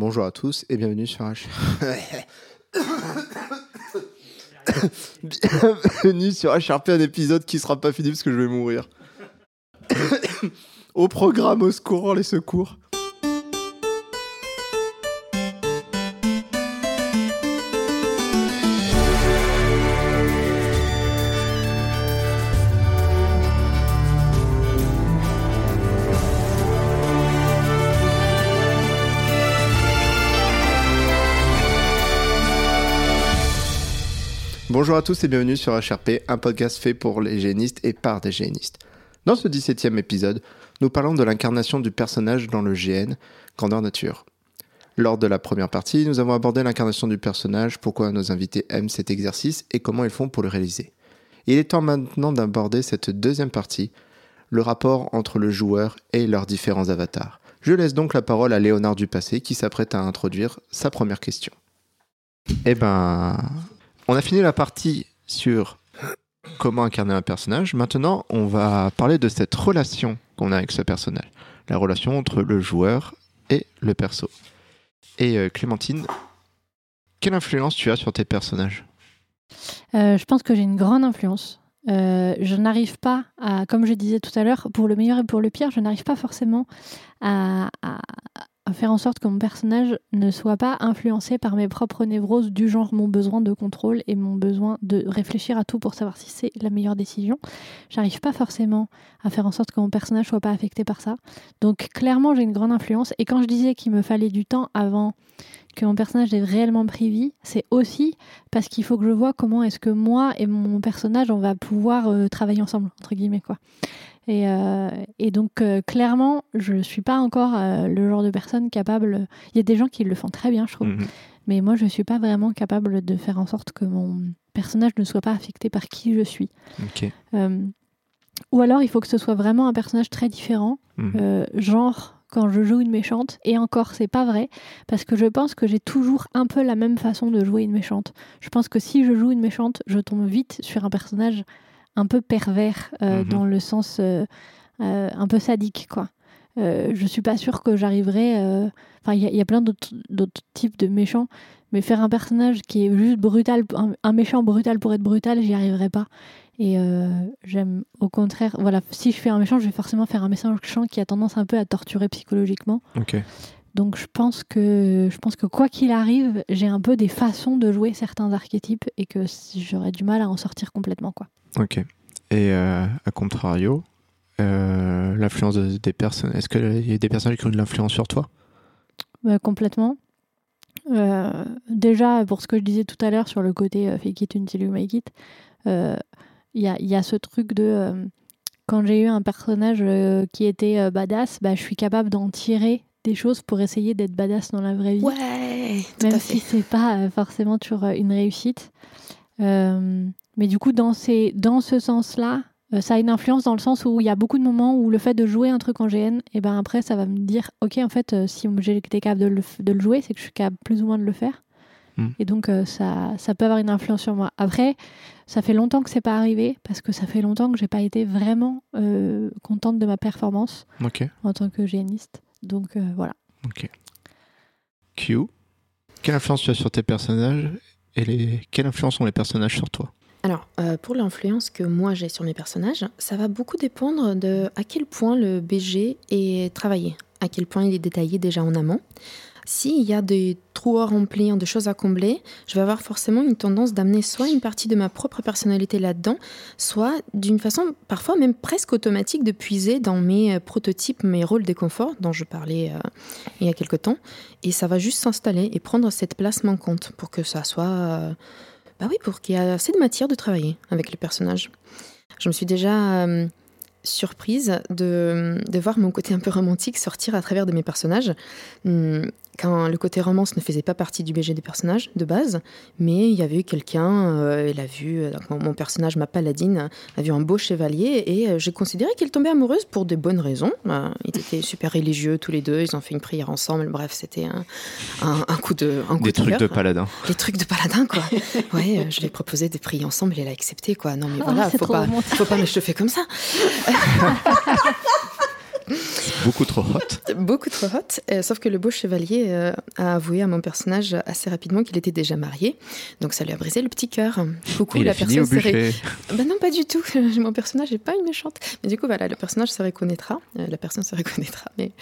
Bonjour à tous et bienvenue sur HR. bienvenue sur HRP, un épisode qui sera pas fini parce que je vais mourir. au programme, au secours, les secours. Bonjour à tous et bienvenue sur HRP, un podcast fait pour les génistes et par des génistes. Dans ce 17e épisode, nous parlons de l'incarnation du personnage dans le GN, Grandeur Nature. Lors de la première partie, nous avons abordé l'incarnation du personnage, pourquoi nos invités aiment cet exercice et comment ils font pour le réaliser. Il est temps maintenant d'aborder cette deuxième partie, le rapport entre le joueur et leurs différents avatars. Je laisse donc la parole à Léonard Dupassé qui s'apprête à introduire sa première question. Eh ben, on a fini la partie sur comment incarner un personnage. Maintenant, on va parler de cette relation qu'on a avec ce personnage. La relation entre le joueur et le perso. Et euh, Clémentine, quelle influence tu as sur tes personnages? Euh, Je pense que j'ai une grande influence. Euh, je n'arrive pas à, comme je disais tout à l'heure, pour le meilleur et pour le pire, je n'arrive pas forcément à, faire en sorte que mon personnage ne soit pas influencé par mes propres névroses du genre mon besoin de contrôle et mon besoin de réfléchir à tout pour savoir si c'est la meilleure décision. J'arrive pas forcément à faire en sorte que mon personnage soit pas affecté par ça. Donc clairement j'ai une grande influence et quand je disais qu'il me fallait du temps avant que mon personnage ait réellement pris vie, c'est aussi parce qu'il faut que je vois comment est-ce que moi et mon personnage on va pouvoir euh, travailler ensemble entre guillemets quoi. Et, euh, et donc, euh, clairement, je ne suis pas encore euh, le genre de personne capable. Il y a des gens qui le font très bien, je trouve. Mhm. Mais moi, je ne suis pas vraiment capable de faire en sorte que mon personnage ne soit pas affecté par qui je suis. ou alors, il faut que ce soit vraiment un personnage très différent. Mhm. genre, quand je joue une méchante. Et encore, c'est pas vrai, parce que je pense que j'ai toujours un peu la même façon de jouer une méchante. Je pense que si je joue une méchante, je tombe vite sur un personnage un peu pervers euh, mhm. dans le sens euh, euh, un peu sadique, quoi. je suis pas sûre que j'arriverai. Enfin, il y, a plein d'autres types de méchants, mais faire un personnage qui est juste brutal, un, méchant brutal pour être brutal, j'y arriverai pas. Et j'aime, au contraire, voilà, si je fais un méchant, je vais forcément faire un méchant qui a tendance un peu à torturer psychologiquement. Donc je pense que je pense que quoi qu'il arrive, j'ai un peu des façons de jouer certains archétypes et que j'aurais du mal à en sortir complètement quoi. Ok. Et euh, à contrario, euh, l'influence des personnes, est-ce qu'il y a des personnes qui ont de l'influence sur toi? Bah, Complètement. Euh, déjà, pour ce que je disais tout à l'heure sur le côté fake it until you make it, il y a, y, a, ce truc de quand j'ai eu un personnage qui était badass, bah, je suis capable d'en tirer des choses pour essayer d'être badass dans la vraie vie. Ouais, Même si c'est pas forcément toujours une réussite. Mais du coup, dans, ces, dans ce sens-là, euh, ça a une influence dans le sens où il y a beaucoup de moments où le fait de jouer un truc en GN, et eh ben après, ça va me dire, ok, en fait, euh, si été capable de le, de le jouer, c'est que je suis capable plus ou moins de le faire. Hmm. Et donc, euh, ça, ça peut avoir une influence sur moi. Après, ça fait longtemps que c'est pas arrivé parce que ça fait longtemps que j'ai pas été vraiment contente de ma performance en tant que géniste. Donc voilà. Ok. Q. Quelle influence tu as sur tes personnages et les... quelle influence ont les personnages sur toi? Alors, euh, pour l'influence que moi j'ai sur mes personnages, ça va beaucoup dépendre de à quel point le BG est travaillé, à quel point il est détaillé déjà en amont. S'il y a des trous à remplir, des choses à combler, je vais avoir forcément une tendance d'amener soit une partie de ma propre personnalité là-dedans, soit d'une façon parfois même presque automatique de puiser dans mes euh, prototypes, mes rôles des conforts dont je parlais euh, il y a quelque temps. Et ça va juste s'installer et prendre cette place manquante pour que ça soit... Bah oui, pour qu'il y ait assez de matière de travailler avec les personnages. Je me suis déjà euh, surprise de, de, voir mon côté un peu romantique sortir à travers de mes personnages. Quand le côté romance ne faisait pas partie du BG des personnages de base, mais il y avait eu quelqu'un, euh, elle a vu, euh, mon, personnage, ma paladine, a vu un beau chevalier et euh, j'ai considéré qu'elle tombait amoureuse pour des bonnes raisons. ils étaient super religieux tous les deux, ils ont fait une prière ensemble, bref, c'était un, un, coup de un coup Des trucs de paladin. Des trucs de paladin, quoi. ouais, je lui ai proposé de prier ensemble et elle a accepté, quoi. Non, mais oh, voilà, faut, pas, faut pas me chauffer comme ça. Beaucoup trop hot. Beaucoup trop hot. Euh, sauf que le beau chevalier euh, a avoué à mon personnage assez rapidement qu'il était déjà marié. Donc ça lui a brisé le petit cœur. Coucou, la personne serait. Ben non, pas du tout. mon personnage n'est pas une méchante. Mais du coup, voilà, le personnage se reconnaîtra. Euh, la personne se reconnaîtra. Mais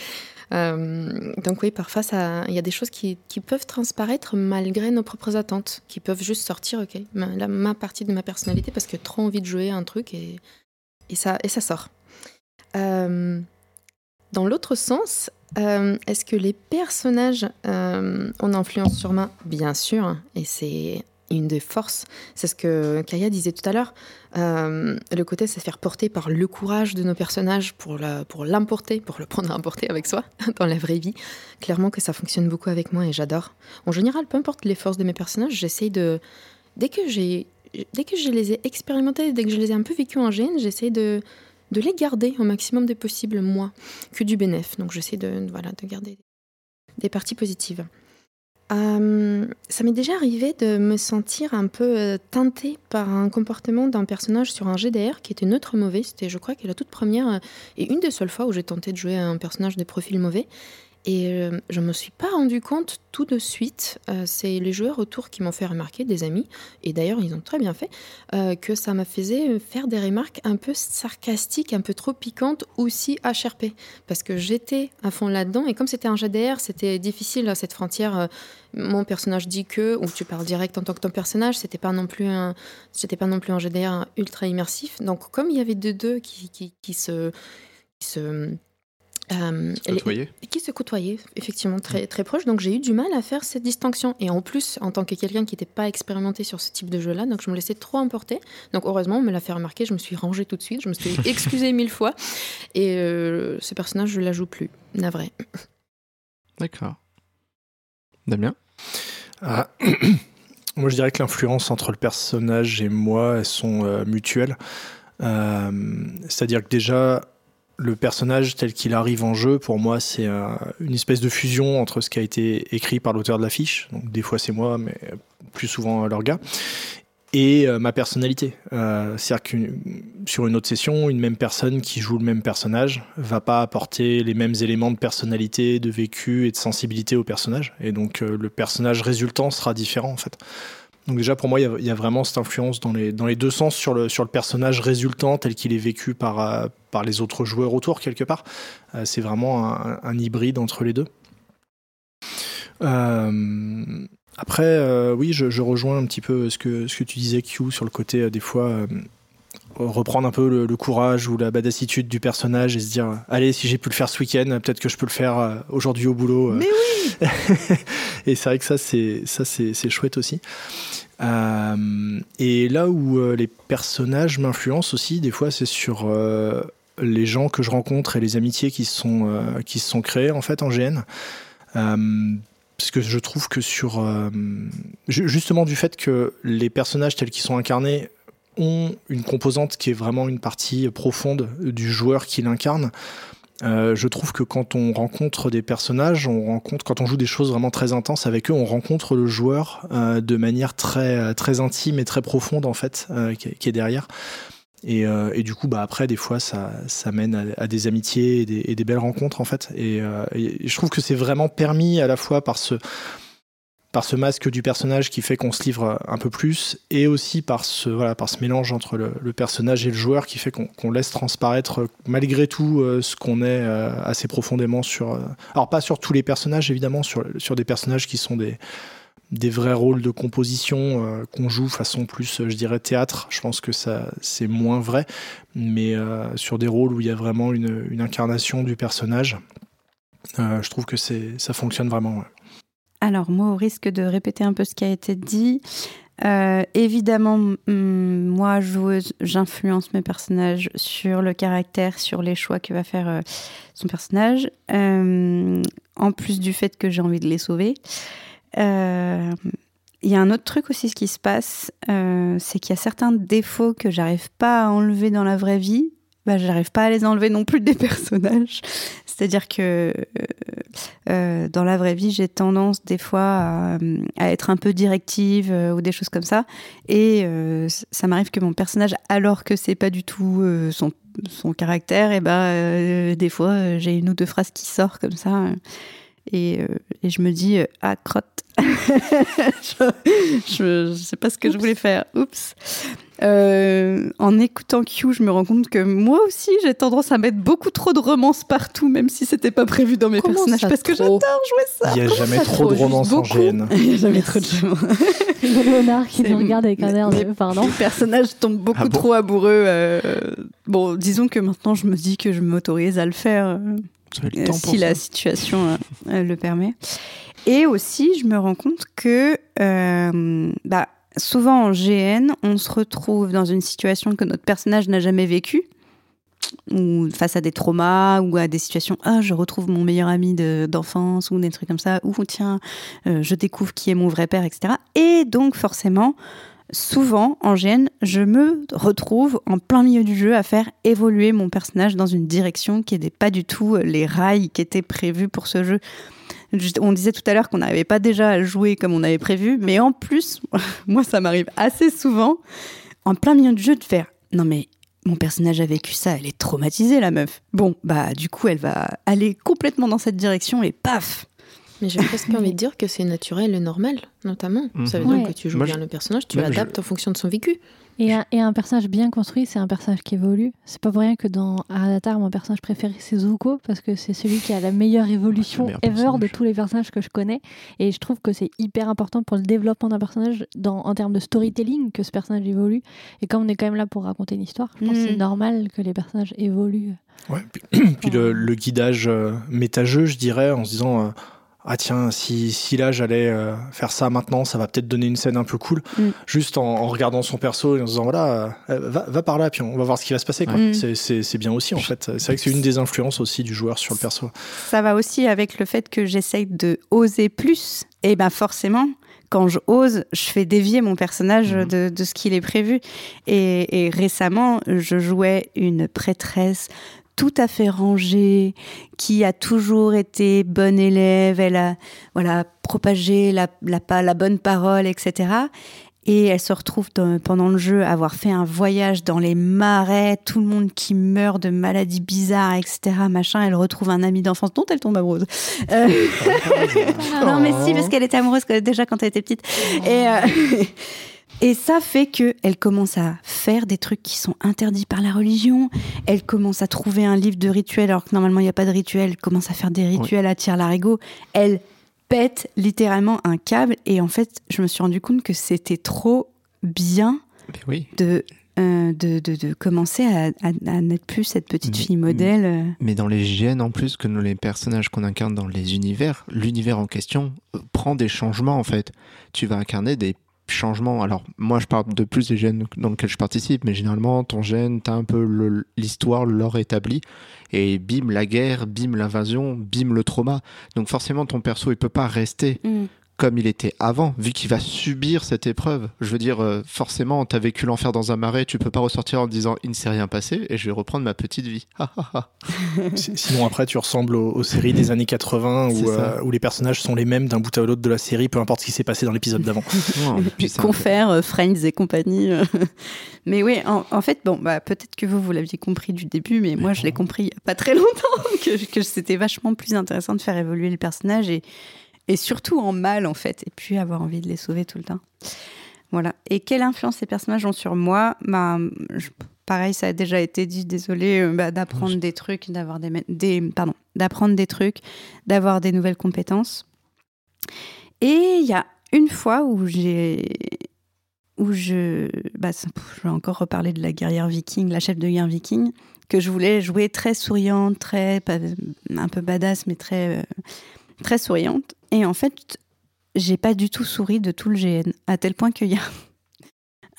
donc oui, parfois, il y a des choses qui, qui, peuvent transparaître malgré nos propres attentes, qui peuvent juste sortir, ok, ma, ma partie de ma personnalité parce que trop envie de jouer un truc et, et, ça, et ça sort. Euh, dans l'autre sens, euh, est-ce que les personnages euh, ont influence sur moi Bien sûr, et c'est une des forces. C'est ce que Kaya disait tout à l'heure. Euh, le côté, c'est faire porter par le courage de nos personnages pour l'importer, pour, le prendre à emporter avec soi dans la vraie vie. Clairement que ça fonctionne beaucoup avec moi et j'adore. En général, peu importe les forces de mes personnages, j'essaye de... Dès que j'ai... Dès que je les ai expérimentés, dès que je les ai un peu vécus en gêne, j'essaye de, de les garder au maximum des possibles, moi, que du bénéf. Donc j'essaie de, voilà, de garder des parties positives. Euh, ça m'est déjà arrivé de me sentir un peu euh, teintée par un comportement d'un personnage sur un GDR qui était neutre mauvais. C'était, je crois, la toute première euh, et une des seules fois où j'ai tenté de jouer un personnage de profil mauvais. Et euh, je ne me suis pas rendu compte tout de suite, euh, c'est les joueurs autour qui m'ont fait remarquer, des amis, et d'ailleurs ils ont très bien fait, euh, que ça m'a faisait faire des remarques un peu sarcastiques, un peu trop piquantes, aussi HRP. Parce que j'étais à fond là-dedans, et comme c'était un GDR, c'était difficile cette frontière. mon personnage dit que, ou tu parles direct en tant que ton personnage, c'était pas non plus un, c'était pas non plus un GDR ultra immersif. Donc comme il y avait deux deux qui, qui se euh, qui se côtoyaient, effectivement, très, très proches. Donc j'ai eu du mal à faire cette distinction. Et en plus, en tant que quelqu'un qui n'était pas expérimenté sur ce type de jeu-là, donc je me laissais trop emporter. Donc heureusement, on me l'a fait remarquer, je me suis rangée tout de suite, je me suis excusée mille fois. Et euh, ce personnage, je ne la joue plus, navré. D'accord. Damien? Ah. Moi, je dirais que l'influence entre le personnage et moi, elles sont euh, mutuelles. C'est-à-dire que déjà, le personnage tel qu'il arrive en jeu, pour moi, c'est une espèce de fusion entre ce qui a été écrit par l'auteur de l'affiche, donc des fois c'est moi, mais plus souvent leur gars, et euh, ma personnalité. Euh, c'est-à-dire que sur une autre session, une même personne qui joue le même personnage va pas apporter les mêmes éléments de personnalité, de vécu et de sensibilité au personnage, et donc euh, le personnage résultant sera différent en fait. Donc déjà pour moi, il y, a vraiment cette influence dans les, dans les deux sens sur le, sur le personnage résultant tel qu'il est vécu par, euh, par les autres joueurs autour quelque part. Euh, c'est vraiment un, hybride entre les deux. Euh, après, oui, je, rejoins un petit peu ce que, ce que tu disais, Q, sur le côté des fois reprendre un peu le, courage ou la badassitude du personnage et se dire allez si j'ai pu le faire ce week-end peut-être que je peux le faire euh, aujourd'hui au boulot euh. mais oui. Et c'est vrai que ça c'est ça c'est chouette aussi. Euh, et là où les personnages m'influencent aussi des fois c'est sur les gens que je rencontre et les amitiés qui sont qui se sont créées en fait en GN parce que je trouve que sur justement du fait que les personnages tels qu'ils sont incarnés ont une composante qui est vraiment une partie profonde du joueur qui l'incarne. Euh, je trouve que quand on rencontre des personnages, on rencontre, quand on joue des choses vraiment très intenses avec eux, on rencontre le joueur euh, de manière très très intime et très profonde en fait, euh, qui, est derrière. Et, du coup, bah après, des fois, ça, ça mène à, des amitiés et des, belles rencontres en fait. et je trouve que c'est vraiment permis à la fois par ce par ce masque du personnage qui fait qu'on se livre un peu plus, et aussi par ce, voilà, par ce mélange entre le, personnage et le joueur qui fait qu'on laisse transparaître malgré tout euh, ce qu'on est euh, assez profondément sur... Euh, alors pas sur tous les personnages évidemment, sur, sur des personnages qui sont des, des vrais rôles de composition qu'on joue façon plus, je dirais, théâtre. Je pense que ça c'est moins vrai, mais sur des rôles où il y a vraiment une, une incarnation du personnage, je trouve que ça fonctionne vraiment. Alors, moi, au risque de répéter un peu ce qui a été dit, euh, évidemment, moi, joueuse, j'influence mes personnages sur le caractère, sur les choix que va faire euh, son personnage, euh, en plus du fait que j'ai envie de les sauver. Il y a un autre truc aussi, ce qui se passe, c'est qu'il y a certains défauts que j'arrive pas à enlever dans la vraie vie, bah, j'arrive pas à les enlever non plus des personnages. C'est-à-dire que euh, dans la vraie vie, j'ai tendance des fois à, être un peu directive ou des choses comme ça. Et ça m'arrive que mon personnage, alors que c'est pas du tout son, son, caractère, et ben des fois j'ai une ou deux phrases qui sortent comme ça. Et, et je me dis, ah crotte, je, ne sais pas ce que je voulais faire. Oups. Euh, en écoutant Q, je me rends compte que moi aussi, j'ai tendance à mettre beaucoup trop de romance partout, même si c'était pas prévu dans mes personnages, parce que j'adore jouer ça. Il n'y a jamais trop, de romance en GN. Il n'y a jamais trop de Léonard qui nous regarde avec un air de pardon. Les personnages tombent beaucoup ah trop amoureux. Euh, bon, disons que maintenant, je me dis que je m'autorise à le faire. Euh, si la situation le permet. Et aussi, je me rends compte que euh, bah, souvent en GN, on se retrouve dans une situation que notre personnage n'a jamais vécue, ou face à des traumas, ou à des situations, ah, je retrouve mon meilleur ami d'enfance, ou des trucs comme ça, ou tiens, euh, je découvre qui est mon vrai père, etc. Et donc, forcément, souvent en GN, je me retrouve en plein milieu du jeu à faire évoluer mon personnage dans une direction qui n'était pas du tout les rails qui étaient prévus pour ce jeu. On disait tout à l'heure qu'on n'arrivait pas déjà à jouer comme on avait prévu, mais en plus, moi, ça m'arrive assez souvent, en plein milieu du jeu, de faire Non, mais mon personnage a vécu ça, elle est traumatisée, la meuf. Bon, bah, du coup, elle va aller complètement dans cette direction et paf mais j'ai presque envie de dire que c'est naturel et normal, notamment. Ça veut dire que tu joues bien le personnage, tu l'adaptes en fonction de son vécu. Et un, personnage bien construit, c'est un personnage qui évolue. C'est pas pour rien que dans Avatar, mon personnage préféré, c'est Zuko, parce que c'est celui qui a la meilleure évolution ever de tous les personnages que je connais. Et je trouve que c'est hyper important pour le développement d'un personnage dans, en termes de storytelling que ce personnage évolue. Et comme on est quand même là pour raconter une histoire, je pense que c'est mm. normal que les personnages évoluent. Ouais, puis, le, guidage euh, méta-jeu, je dirais, en se disant. Euh, ah tiens, si, si là j'allais euh, faire ça maintenant, ça va peut-être donner une scène un peu cool. Mm. Juste en, regardant son perso et en se disant voilà, euh, va, va, par là, puis on va voir ce qui va se passer. Mm. C'est bien aussi en fait. C'est vrai que c'est une des influences aussi du joueur sur le perso. Ça va aussi avec le fait que j'essaye de oser plus. Et ben forcément, quand je ose, je fais dévier mon personnage mm. de, de, ce qu'il est prévu. Et, et, récemment, je jouais une prêtresse tout à fait rangée, qui a toujours été bonne élève, elle a voilà, propagé la, la, la bonne parole, etc. Et elle se retrouve pendant le jeu avoir fait un voyage dans les marais, tout le monde qui meurt de maladies bizarres, etc. Machin. Elle retrouve un ami d'enfance dont elle tombe amoureuse. Euh, non, mais si, parce qu'elle était amoureuse déjà quand elle était petite. Et, euh, Et ça fait qu'elle commence à faire des trucs qui sont interdits par la religion. Elle commence à trouver un livre de rituels alors que normalement il n'y a pas de rituel. Elle commence à faire des rituels à tir larigot. Elle pète littéralement un câble. Et en fait, je me suis rendu compte que c'était trop bien de, euh, de, de, commencer à, à, n'être plus cette petite fille modèle. Euh. Mais dans les gènes en plus que nous, les personnages qu'on incarne dans les univers, l'univers en question euh, prend des changements en fait. Tu vas incarner des changement. Alors, moi, je parle de plus des gènes dans lesquels je participe, mais généralement, ton gène, tu as un peu l'histoire, l'or établi, et bim, la guerre, bim, l'invasion, bim, le trauma. Donc, forcément, ton perso, il peut pas rester mm comme il était avant, vu qu'il va subir cette épreuve. Je veux dire, euh, forcément, t'as vécu l'enfer dans un marais, tu peux pas ressortir en disant il ne s'est rien passé et je vais reprendre ma petite vie. Sinon, après, tu ressembles aux, séries des années 80 euh, où, les personnages sont les mêmes d'un bout à l'autre de la série, peu importe ce qui s'est passé dans l'épisode d'avant. Confère, euh, Friends et compagnie. mais oui, en, fait, bon, bah, peut-être que vous, vous l'aviez compris du début, mais, moi, je l'ai compris il n'y a pas très longtemps, que, que c'était vachement plus intéressant de faire évoluer le personnage et et surtout en mal en fait, et puis avoir envie de les sauver tout le temps. Voilà. Et quelle influence ces personnages ont sur moi? Bah, Pareil, ça a déjà été dit, désolé, euh, bah, d'apprendre des trucs, d'avoir des, des, pardon, d'apprendre des trucs, d'avoir des nouvelles compétences. Et il y a une fois où j'ai où je, bah, je vais encore reparler de la guerrière viking, la chef de guerre viking, que je voulais jouer très souriante, très un peu badass, mais très euh, très souriante. Et en fait, j'ai pas du tout souri de tout le GN, à tel point qu'il y a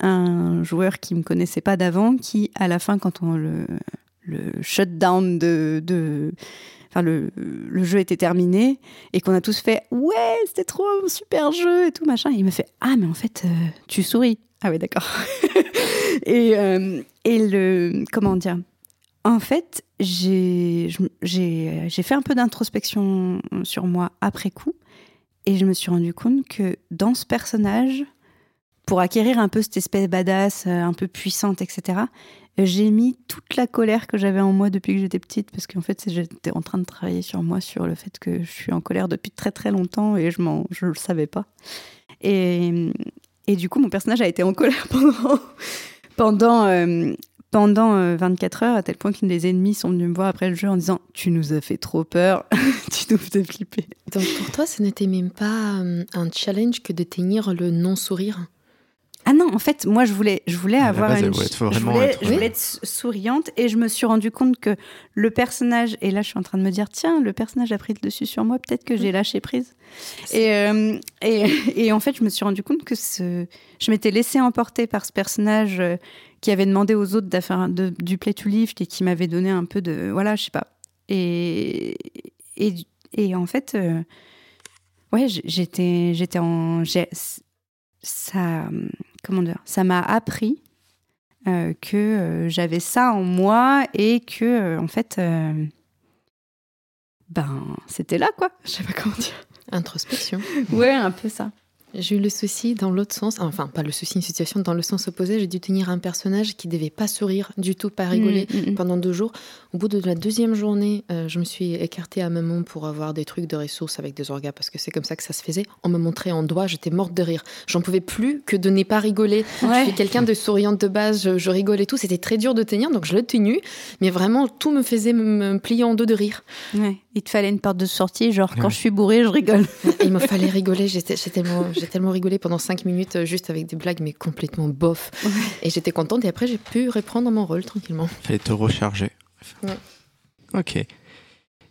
un joueur qui me connaissait pas d'avant, qui, à la fin, quand on le, shutdown de, enfin le, le, jeu était terminé et qu'on a tous fait ouais c'était trop un super jeu et tout machin il me fait ah mais en fait euh, tu souris. Ah ouais d'accord. Et, euh, et le comment dire En fait, j'ai fait un peu d'introspection sur moi après coup. Et je me suis rendu compte que dans ce personnage, pour acquérir un peu cette espèce badass, euh, un peu puissante, etc., j'ai mis toute la colère que j'avais en moi depuis que j'étais petite, parce qu'en fait, j'étais en train de travailler sur moi, sur le fait que je suis en colère depuis très très longtemps et je ne le savais pas. Et, et, du coup, mon personnage a été en colère pendant, pendant, euh, pendant 24 euh, heures, à tel point que les ennemis sont venus me voir après le jeu en disant Tu nous as fait trop peur, tu nous faisais flipper. Donc pour toi, ce n'était même pas euh, un challenge que de tenir le non-sourire? Ah non, en fait, moi, je voulais, je voulais avoir une... je voulais, je voulais être souriante et je me suis rendu compte que le personnage... Et là, je suis en train de me dire, tiens, le personnage a pris le dessus sur moi, peut-être que j'ai lâché prise. Et, euh, et, et, en fait, je me suis rendu compte que ce... je m'étais laissée emporter par ce personnage qui avait demandé aux autres d'affaire du play to lift et qui m'avait donné un peu de voilà je sais pas. Et et, et en fait euh, ouais j'étais j'étais en ça comment dire ça m'a appris euh, que euh, j'avais ça en moi et que en fait ben c'était là quoi. Je sais pas comment dire. Introspection. Ouais un peu ça j'ai eu le souci dans l'autre sens, enfin pas le souci, une situation dans le sens opposé. J'ai dû tenir un personnage qui devait pas sourire du tout, pas rigoler mm, mm, mm. pendant deux jours. Au bout de la deuxième journée, euh, je me suis écartée à maman pour avoir des trucs de ressources avec des orgas parce que c'est comme ça que ça se faisait. On me montrait en doigt, j'étais morte de rire. J'en pouvais plus que de ne pas rigoler. Je suis quelqu'un de souriante de base, je, et tout. C'était très dur de tenir, donc je l'ai tenu. Mais vraiment, tout me faisait me, plier en deux de rire. Ouais. Il te fallait une porte de sortie, genre quand je suis bourrée, je rigole. il me fallait rigoler. Tellement j'ai tellement rigolé pendant cinq minutes euh, juste avec des blagues, mais complètement bof. Et j'étais contente. Et après, j'ai pu reprendre mon rôle tranquillement. Fallait te recharger. Ok.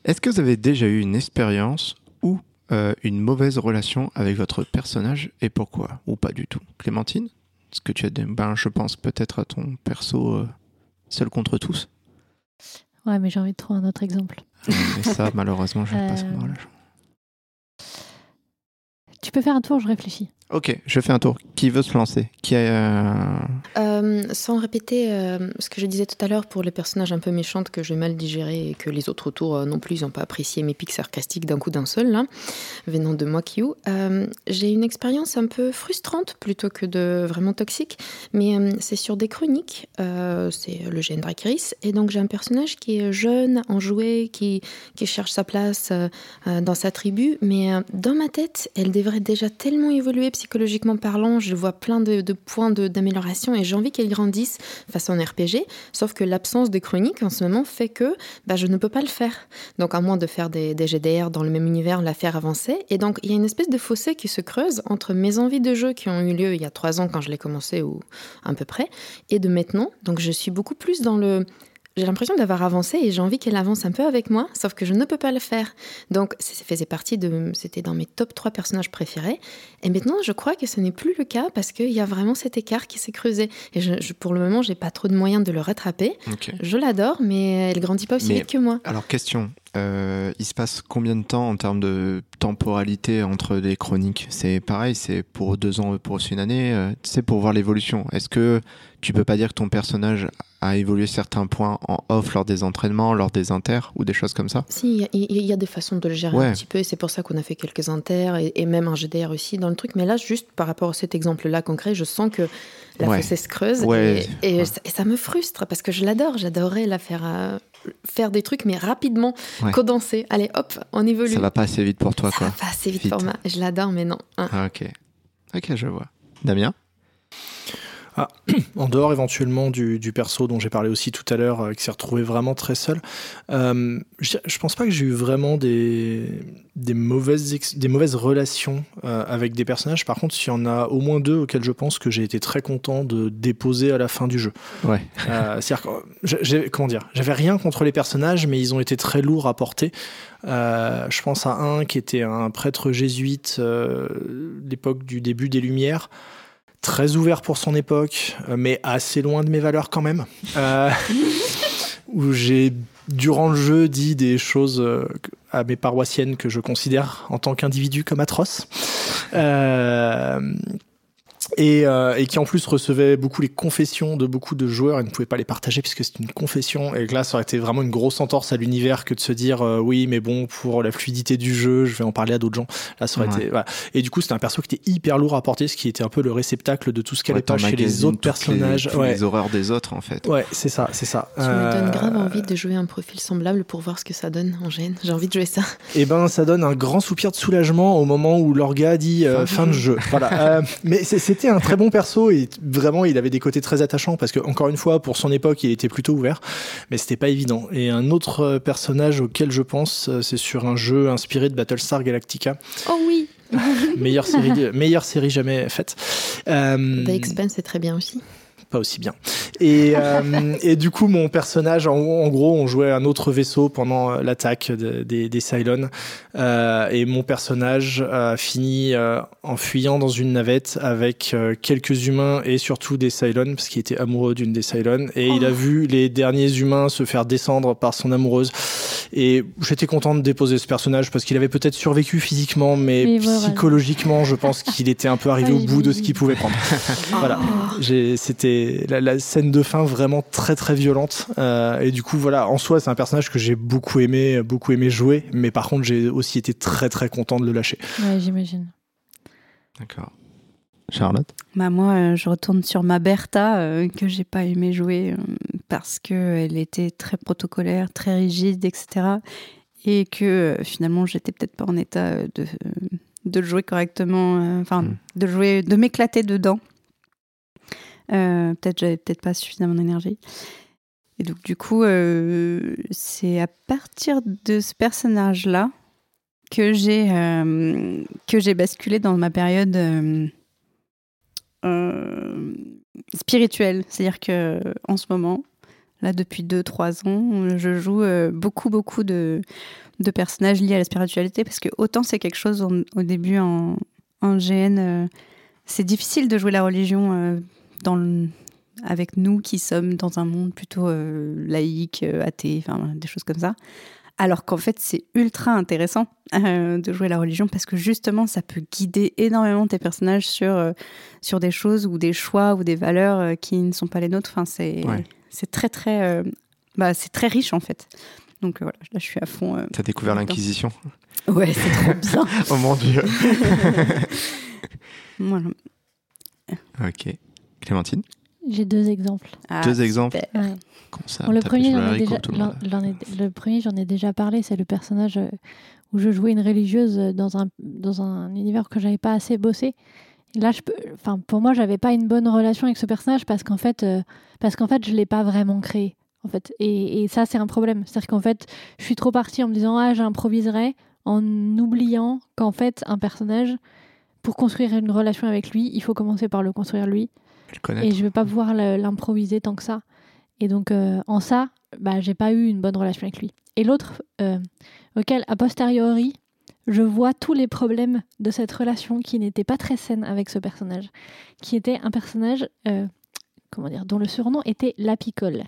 Est-ce que vous avez déjà eu une expérience ou euh, une mauvaise relation avec votre personnage et pourquoi? Ou pas du tout? Clémentine Est-ce que tu as des... Ben, je pense peut-être à ton perso euh, seul contre tous? Ouais, mais j'ai envie de trouver un autre exemple. Mais ça, malheureusement, je n'ai pas ce relation. Tu peux faire un tour, je réfléchis. Ok, je fais un tour. Qui veut se lancer? Qui euh, euh, Sans répéter euh, ce que je disais tout à l'heure pour les personnages un peu méchantes que j'ai mal digérés et que les autres autour non plus n'ont pas apprécié mes pics sarcastiques d'un coup d'un seul, là, venant de moi qui j'ai une expérience un peu frustrante plutôt que de vraiment toxique, mais c'est sur des chroniques. c'est le GN Dracaris, et donc j'ai un personnage qui est jeune, enjoué, qui, qui cherche sa place dans sa tribu, mais dans ma tête, elle devrait déjà tellement évoluer psychologiquement parlant, je vois plein de, points d'amélioration et j'ai envie qu'elle grandisse façon RPG. Sauf que l'absence de chronique en ce moment fait que bah, je ne peux pas le faire. Donc, à moins de faire des, GDR dans le même univers, la faire avancer. Et donc, il y a une espèce de fossé qui se creuse entre mes envies de jeu qui ont eu lieu il y a trois ans quand je l'ai commencé ou à peu près, et de maintenant. Donc, je suis beaucoup plus dans le j'ai l'impression d'avoir avancé et j'ai envie qu'elle avance un peu avec moi, sauf que je ne peux pas le faire. Donc, ça faisait partie de. C'était dans mes top 3 personnages préférés. Et maintenant, je crois que ce n'est plus le cas parce qu'il y a vraiment cet écart qui s'est creusé. Et je, pour le moment, j'ai pas trop de moyens de le rattraper. Je l'adore, mais elle grandit pas aussi vite que moi. Alors, question euh, il se passe combien de temps en termes de temporalité entre les chroniques? C'est pareil, c'est pour deux ans, pour une année, euh, c'est pour voir l'évolution. Est-ce que tu peux pas dire que ton personnage a évolué certains points en off lors des entraînements, lors des inters ou des choses comme ça? Si, il y, a des façons de le gérer un petit peu et c'est pour ça qu'on a fait quelques inters et, même un GDR aussi dans le truc. Mais là, juste par rapport à cet exemple-là concret, je sens que la fossée se creuse et, ça, me frustre parce que je l'adore. J'adorerais la faire. Euh, faire des trucs, mais rapidement, condenser. Allez, hop, on évolue. Ça va pas assez vite pour toi, quoi. Ça va pas assez vite, pour moi. Je l'adore, mais non. Hein. Ah, ok. Ok, je vois. Damien? Ah, en dehors éventuellement du, perso dont j'ai parlé aussi tout à l'heure, euh, qui s'est retrouvé vraiment très seul, euh, je, je, pense pas que j'ai eu vraiment des, des, mauvaises, des mauvaises relations euh, avec des personnages. Par contre, il y en a au moins deux auxquels je pense que j'ai été très content de déposer à la fin du jeu. Ouais. C'est-à-dire que, comment dire, j'avais rien contre les personnages, mais ils ont été très lourds à porter. je pense à un qui était un prêtre jésuite, l'époque du début des Lumières très ouvert pour son époque, euh, mais assez loin de mes valeurs quand même. Euh, où j'ai, durant le jeu, dit des choses euh, à mes paroissiennes que je considère en tant qu'individu comme atroces. Et, euh, et, qui en plus recevait beaucoup les confessions de beaucoup de joueurs et ne pouvait pas les partager puisque c'est une confession et que là ça aurait été vraiment une grosse entorse à l'univers que de se dire euh, oui mais bon pour la fluidité du jeu je vais en parler à d'autres gens là ça aurait Ouais. été voilà. et du coup c'était un perso qui était hyper lourd à porter ce qui était un peu le réceptacle de tout ce qu'elle Ouais, est pas chez les autres les- personnages ouais les horreurs des autres en fait. ouais c'est ça c'est ça Tu me donnes Euh, grave envie de jouer un profil semblable pour voir ce que ça donne en GN. J'ai envie de jouer ça. et ben ça donne un grand soupir de soulagement au moment où l'orga dit euh, fin de jeu. Voilà. Euh, mais c'est- c'était un très bon perso et vraiment il avait des côtés très attachants parce que encore une fois pour son époque il était plutôt ouvert, mais c'était pas évident. Et un autre euh, personnage auquel je pense, euh, c'est sur un jeu inspiré de Battlestar Galactica, Oh oui meilleure série, meilleure série jamais faite. Euh, The Expanse est très bien aussi. Pas aussi bien. Et, euh, et du coup, mon personnage, en, en gros, on jouait un autre vaisseau pendant euh, l'attaque de- des, des Cylons. Euh, et mon personnage a fini euh, en fuyant dans une navette avec quelques humains et surtout des Cylons, parce qu'il était amoureux d'une des Cylons. Et il a vu les derniers humains se faire descendre par son amoureuse. Et j'étais content de déposer ce personnage parce qu'il avait peut-être survécu physiquement, mais Mais voilà. psychologiquement, je pense qu'il était un peu arrivé au bout de ce qu'il pouvait prendre. voilà. J'ai- La, la scène de fin vraiment très très violente. Euh, et du coup, voilà, en soi, c'est un personnage que j'ai beaucoup aimé, beaucoup aimé jouer. Mais par contre, j'ai aussi été très très content de le lâcher. Ouais, j'imagine. D'accord. Charlotte? Bah moi, euh, je retourne sur ma Bertha euh, que j'ai pas aimé jouer euh, parce que elle était très protocolaire, très rigide, etc. Et que euh, finalement, j'étais peut-être pas en état euh, de de le jouer correctement, euh, enfin Mm. de jouer, de m'éclater dedans. Euh, peut-être j'avais peut-être pas suffisamment d'énergie. Et donc du coup, euh, c'est à partir de ce personnage-là que j'ai euh, que j'ai basculé dans ma période spirituelle. C'est-à-dire que en ce moment, là depuis 2-3 ans, je joue beaucoup beaucoup de, de personnages liés à la spiritualité parce que autant c'est quelque chose au, début en, en GN, c'est difficile de jouer la religion dans le- avec nous qui sommes dans un monde plutôt euh, laïque, euh, athée, enfin des choses comme ça. Alors qu'en fait, c'est ultra intéressant euh, de jouer la religion parce que justement, ça peut guider énormément tes personnages sur, euh, sur des choses ou des choix ou des valeurs qui ne sont pas les nôtres. Enfin, c'est Ouais. c'est très, très, bah, c'est très riche en fait. Donc voilà, là, je suis à fond. T'as découvert l'Inquisition? Ouais, c'est trop bien. Oh mon dieu voilà. Ok. Clémentine J'ai deux exemples. Ah, Deux exemples. Ouais. Comment ça Bon, le, premier, j'en ai déjà, le premier, j'en ai parlé. C'est le personnage euh, où je jouais une religieuse dans un, dans un univers que j'avais pas assez bossé. Là, je peux, enfin, pour moi, j'avais pas une bonne relation avec ce personnage parce qu'en fait, euh, parce qu'en fait, je l'ai pas vraiment créé. En fait, et, et ça, c'est un problème. C'est-à-dire qu'en fait, je suis trop partie en me disant ah, j'improviserai, en oubliant qu'en fait, un personnage, pour construire une relation avec lui, il faut commencer par le construire lui Et je vais pas pouvoir l'improviser tant que ça. Et donc euh, en ça, bah j'ai pas eu une bonne relation avec lui. Et l'autre, euh, auquel a posteriori, je vois tous les problèmes de cette relation qui n'était pas très saine avec ce personnage, qui était un personnage, euh, comment dire, dont le surnom était la picole.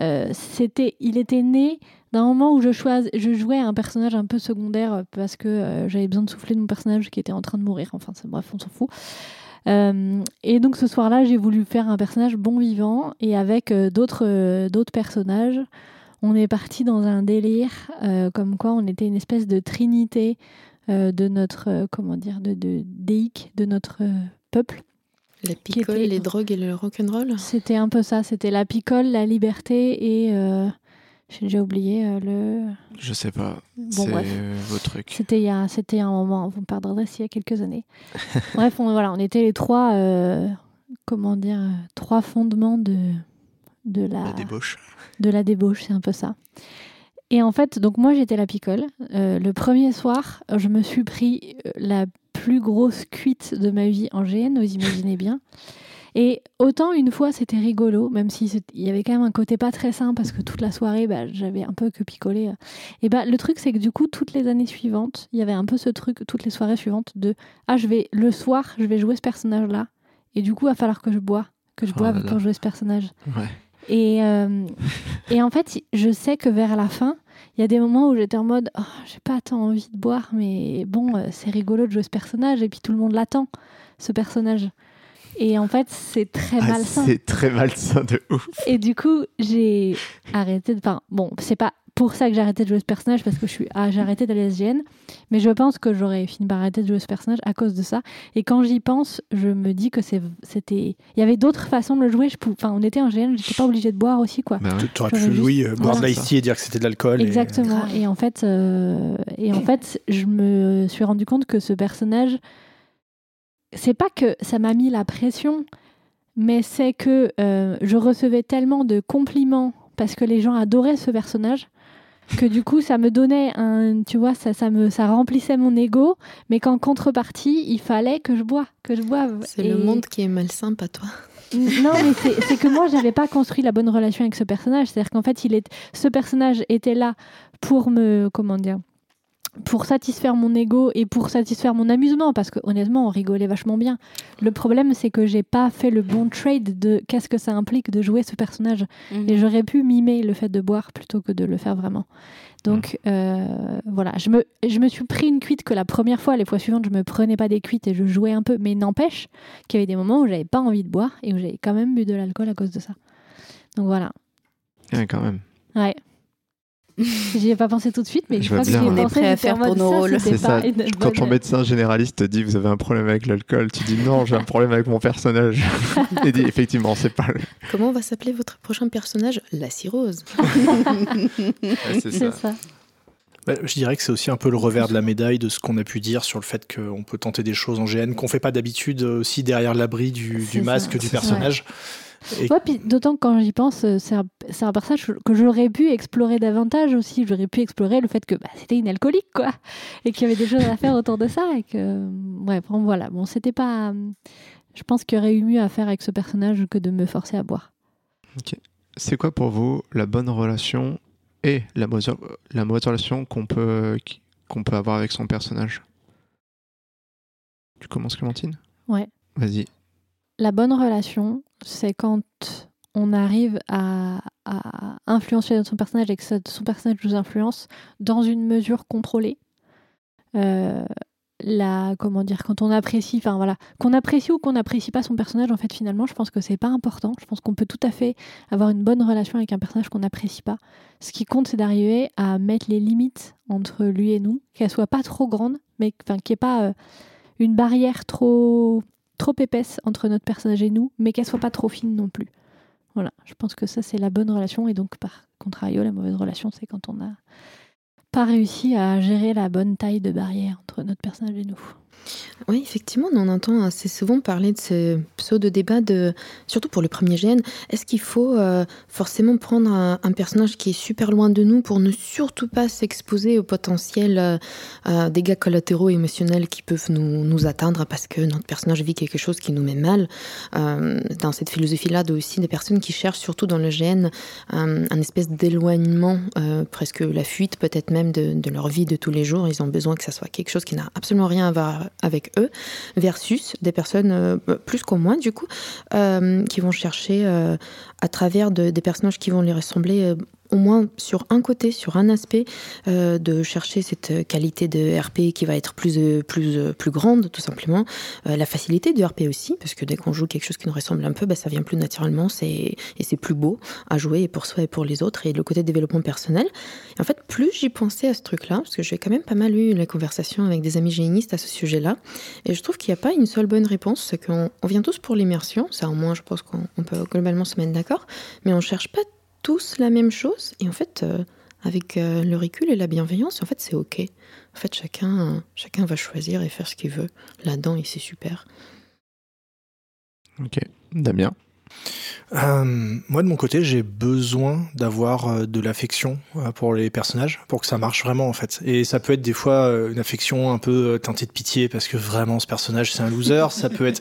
Euh, c'était, il était né d'un moment où je, choisis, je jouais un personnage un peu secondaire parce que j'avais besoin de souffler de mon personnage qui était en train de mourir. Enfin, bref, on s'en fout. Euh, et donc ce soir-là, j'ai voulu faire un personnage bon vivant et avec euh, d'autres euh, d'autres personnages. On est parti dans un délire comme quoi on était une espèce de trinité de notre comment dire de, de déique de notre peuple. La picole, était- les drogues et le rock'n'roll. C'était un peu ça. C'était la picole, la liberté et euh, j'ai déjà oublié euh, le. Je sais pas. Bon c'est vos trucs. C'était il y a, c'était un moment, vous me pardonnerez s'il y a quelques années. Bref, on, voilà, on était les trois, euh, comment dire, trois fondements de, de, la, La débauche. de la débauche, c'est un peu ça. Et en fait, donc moi j'étais la picole. Euh, le premier soir, je me suis pris la plus grosse cuite de ma vie en GN, vous imaginez bien. Et autant une fois c'était rigolo, même si c'est- il y avait quand même un côté pas très sain parce que toute la soirée bah, j'avais un peu que picolé. Et bah le truc c'est que du coup toutes les années suivantes, il y avait un peu ce truc toutes les soirées suivantes de ah je vais le soir je vais jouer ce personnage là et du coup il va falloir que je bois, que je Oh boive pour jouer ce personnage. Ouais. Et, euh, et en fait, je sais que vers la fin, il y a des moments où j'étais en mode oh, j'ai pas tant envie de boire, mais bon, euh, c'est rigolo de jouer ce personnage, et puis tout le monde l'attend, ce personnage. Et en fait, c'est très Ah, malsain. c'est très malsain de ouf. Et du coup, j'ai arrêté de. Enfin, bon, c'est pas pour ça que j'ai arrêté de jouer ce personnage parce que je suis. Ah, j'ai arrêté d'aller à SGN. Mais je pense que j'aurais fini par arrêter de jouer ce personnage à cause de ça. Et quand j'y pense, je me dis que c'était. Il y avait d'autres façons de le jouer. Je pou- Enfin, on était en GN, j'étais pas obligée de boire aussi, quoi. Bah ouais. Tu aurais pu, oui, euh, boire de et dire que c'était de l'alcool. et- Exactement. Et en fait, euh, et en fait, je me suis rendu compte que ce personnage, c'est pas que ça m'a mis la pression, mais c'est que euh, je recevais tellement de compliments parce que les gens adoraient ce personnage que du coup ça me donnait un tu vois ça ça me ça remplissait mon ego mais qu'en contrepartie il fallait que je bois que je boive C'est Et- le monde qui est malsain, pas toi. non, mais c'est c'est que moi, j'avais pas construit la bonne relation avec ce personnage. C'est-à-dire qu'en fait, il est, ce personnage était là pour me, comment dire, pour satisfaire mon ego et pour satisfaire mon amusement, parce que honnêtement, on rigolait vachement bien. Le problème, c'est que j'ai pas fait le bon trade de qu'est-ce que ça implique de jouer ce personnage. Mhm. Et j'aurais pu mimer le fait de boire plutôt que de le faire vraiment. Donc euh, voilà, je me, je me suis pris une cuite que la première fois, les fois suivantes, je me prenais pas des cuites et je jouais un peu. Mais n'empêche qu'il y avait des moments où j'avais pas envie de boire et où j'avais quand même bu de l'alcool à cause de ça. Donc voilà. Ouais, quand même. Ouais. J'y ai pas pensé tout de suite, mais Je je crois que bien. j'y ai On est prêt à faire pour nos rôles. c'était C'est pas ça. une Quand ton médecin généraliste te dit vous avez un problème avec l'alcool, tu dis non, j'ai un problème avec mon personnage. Et dit effectivement, c'est pas le. Comment va s'appeler votre prochain personnage? La cirrhose. Ouais, c'est C'est ça. ça. Bah, je dirais que c'est aussi un peu le revers de la médaille de ce qu'on a pu dire sur le fait qu'on peut tenter des choses en GN qu'on fait pas d'habitude aussi derrière l'abri du, masque ça. du ça. personnage. Et- Ouais, puis d'autant que quand j'y pense, euh, c'est un, personnage que j'aurais pu explorer davantage aussi. J'aurais pu explorer le fait que bah, c'était une alcoolique, quoi. Et qu'il y avait des choses à faire autour de ça. Et que, ouais, bon, voilà. Bon, c'était pas. euh, Je pense qu'il y aurait eu mieux à faire avec ce personnage que de me forcer à boire. C'est quoi pour vous la bonne relation et la mauvaise, la mauvaise relation qu'on peut, qu'on peut avoir avec son personnage? Tu commences, Clémentine? Ouais. Vas-y. La bonne relation, c'est quand on arrive à, influencer son personnage et que son personnage nous influence dans une mesure contrôlée. Euh, la, comment quand on apprécie, enfin voilà, qu'on apprécie ou qu'on n'apprécie pas son personnage, en fait, finalement, je pense que c'est pas important. Je pense qu'on peut tout à fait avoir une bonne relation avec un personnage qu'on n'apprécie pas. Ce qui compte, c'est d'arriver à mettre les limites entre lui et nous, qu'elles soient pas trop grandes, mais enfin, qu'il n'y ait pas euh, une barrière trop trop épaisse entre notre personnage et nous, mais qu'elle soit pas trop fine non plus. Voilà, je pense que ça c'est la bonne relation et donc par contrario la mauvaise relation c'est quand on n'a pas réussi à gérer la bonne taille de barrière entre notre personnage et nous. Oui, effectivement, on entend assez souvent parler de ce pseudo-débat, surtout pour le premier GN. Est-ce qu'il faut euh, forcément prendre un, personnage qui est super loin de nous pour ne surtout pas s'exposer aux potentiels euh, euh, dégâts collatéraux émotionnels qui peuvent nous, atteindre parce que notre personnage vit quelque chose qui nous met mal? Dans cette philosophie-là, de aussi des personnes qui cherchent, surtout dans le GN, un, espèce d'éloignement, presque la fuite peut-être même de, de leur vie de tous les jours. Ils ont besoin que ça soit quelque chose qui n'a absolument rien à voir avec eux, versus des personnes euh, plus comme moi, du coup, euh, qui vont chercher euh, à travers de- des personnages qui vont les ressembler. Au moins sur un côté, sur un aspect, euh, de chercher cette qualité de RP qui va être plus, euh, plus, euh, plus grande, tout simplement. La facilité de RP aussi, parce que dès qu'on joue quelque chose qui nous ressemble un peu, bah, ça vient plus naturellement c'est, et c'est plus beau à jouer pour soi et pour les autres. Et le côté développement personnel. En fait, plus j'y pensais à ce truc-là, parce que j'ai quand même pas mal eu la conversation avec des amis génistes à ce sujet-là, et je trouve qu'il n'y a pas une seule bonne réponse, c'est qu'on on vient tous pour l'immersion, ça au moins je pense qu'on on peut globalement se mettre d'accord, mais on cherche pas tous la même chose, et en fait, euh, avec euh, le recul et la bienveillance, en fait c'est ok. En fait, chacun, chacun va choisir et faire ce qu'il veut là-dedans, et c'est super. Ok. Damien? Euh, moi, de mon côté, j'ai besoin d'avoir euh, de l'affection euh, pour les personnages, pour que ça marche vraiment, en fait. Et ça peut être des fois une affection un peu teintée de pitié, parce que vraiment, ce personnage, c'est un loser. ça peut être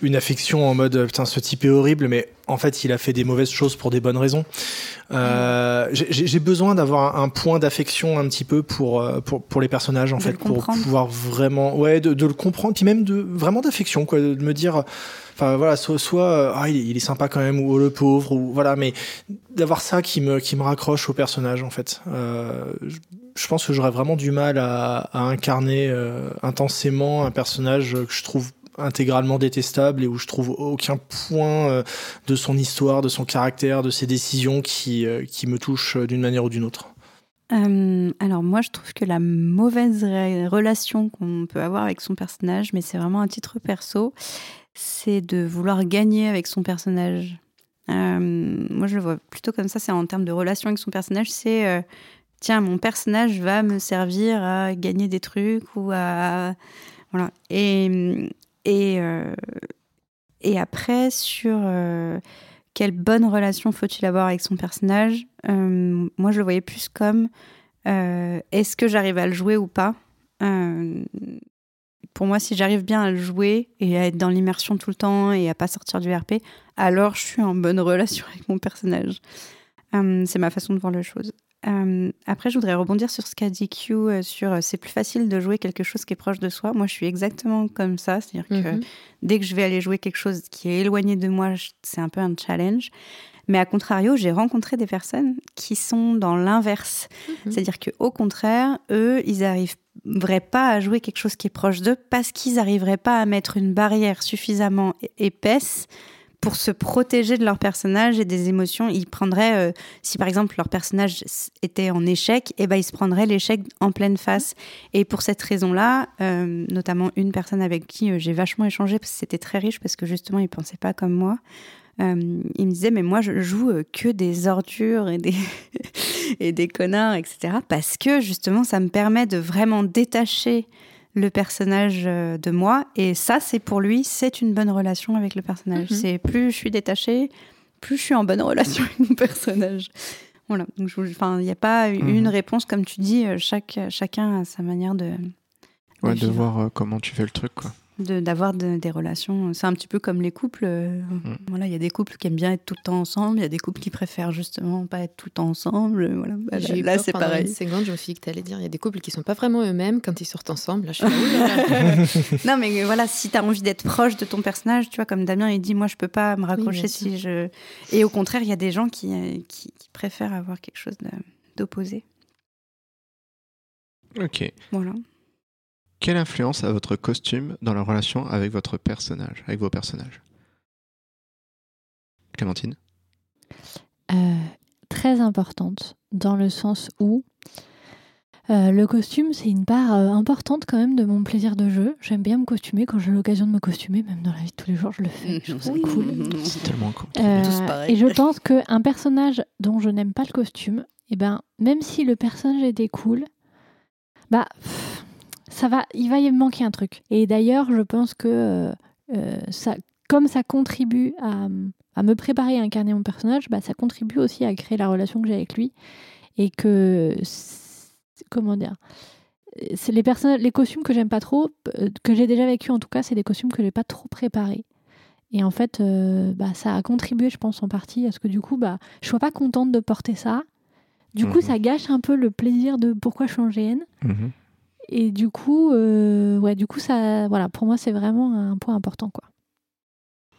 une affection en mode, putain, ce type est horrible, mais en fait, il a fait des mauvaises choses pour des bonnes raisons. Euh, j'ai- besoin d'avoir un, point d'affection un petit peu pour, pour, pour les personnages, en De fait, pour pouvoir vraiment, ouais, de, de le comprendre, puis même de vraiment d'affection, quoi, de me dire, enfin voilà, soit, euh, ah, il, est, sympa quand même, ou oh, le pauvre, ou voilà, mais d'avoir ça qui me, qui me raccroche au personnage, en fait. Euh, je, pense que j'aurais vraiment du mal à, incarner euh, intensément un personnage que je trouve intégralement détestable et où je trouve aucun point de son histoire, de son caractère, de ses décisions qui, qui me touchent d'une manière ou d'une autre alors moi je trouve que la mauvaise relation qu'on peut avoir avec son personnage, mais c'est vraiment un titre perso, c'est de vouloir gagner avec son personnage. moi je le vois plutôt comme ça, c'est en termes de relation avec son personnage, c'est tiens mon personnage va me servir à gagner des trucs ou à voilà. Et, et, euh, et après, sur euh, quelle bonne relation faut-il avoir avec son personnage, euh, moi je le voyais plus comme est-ce que j'arrive à le jouer ou pas Pour moi, si j'arrive bien à le jouer et à être dans l'immersion tout le temps et à pas sortir du RP, alors je suis en bonne relation avec mon personnage. c'est ma façon de voir les choses. Euh, après, je voudrais rebondir sur ce qu'a dit Q, euh, sur euh, c'est plus facile de jouer quelque chose qui est proche de soi. Moi, je suis exactement comme ça. C'est-à-dire que mhm. dès que je vais aller jouer quelque chose qui est éloigné de moi, c'est un peu un challenge. Mais à contrario, j'ai rencontré des personnes qui sont dans l'inverse. Mhm. C'est-à-dire qu'au contraire, eux, ils n'arriveraient pas à jouer quelque chose qui est proche d'eux parce qu'ils n'arriveraient pas à mettre une barrière suffisamment épaisse pour se protéger de leur personnage et des émotions. Ils prendraient, euh, si par exemple leur personnage était en échec, et eh ben ils se prendraient l'échec en pleine face. Et pour cette raison-là, euh, notamment une personne avec qui euh, j'ai vachement échangé, parce que c'était très riche, parce que justement il pensait pas comme moi. Il me disait mais moi je joue que des ordures et des et des connards etc parce que justement ça me permet de vraiment détacher le personnage euh, de moi. Et ça, c'est pour lui, c'est une bonne relation avec le personnage. Mhm. C'est plus je suis détachée, plus je suis en bonne relation avec mon personnage. Voilà. Enfin, il n'y a pas une mhm. réponse, comme tu dis, euh, chaque, chacun a sa manière de. Ouais, de, voir euh, comment tu fais le truc, quoi d'avoir des relations. C'est un petit peu comme les couples. Euh, mm. Voilà, il y a des couples qui aiment bien être tout le temps ensemble, il y a des couples qui préfèrent justement pas être tout le temps ensemble. Voilà. Bah, là, c'est pareil. Une seconde, je me suis dit que tu allais dire, il y a des couples qui sont pas vraiment eux-mêmes quand ils sortent ensemble. Là, je suis non, mais voilà, si tu as envie d'être proche de ton personnage, tu vois, comme Damien, il dit, moi, je peux pas me raccrocher si je. Et au contraire, il y a des gens qui, euh, qui, qui préfèrent avoir quelque chose d'opposé. Ok. Voilà. Quelle influence a votre costume dans la relation avec votre personnage, avec vos personnages? Clémentine? Euh, Très importante, dans le sens où euh, le costume, c'est une part euh, importante quand même de mon plaisir de jeu. J'aime bien me costumer quand j'ai l'occasion de me costumer, même dans la vie de tous les jours, je le fais. Je trouve ça cool. C'est tellement cool. et je pense qu'un personnage dont je n'aime pas le costume, et eh ben, même si le personnage était cool, bah ça va, il va y manquer un truc. Et d'ailleurs, je pense que euh, euh, ça, comme ça contribue à, me préparer à incarner mon personnage, bah, ça contribue aussi à créer la relation que j'ai avec lui. Et que, comment dire, c'est les, les costumes que j'aime pas trop, euh, que j'ai déjà vécu en tout cas, c'est des costumes que j'ai pas trop préparés. Et en fait, bah, ça a contribué, je pense, en partie à ce que du coup, bah, je sois pas contente de porter ça. Du coup, mhm. ça gâche un peu le plaisir de pourquoi GN. Mhm. Et du coup, euh, ouais, du coup, ça, voilà, pour moi, c'est vraiment un point important, quoi.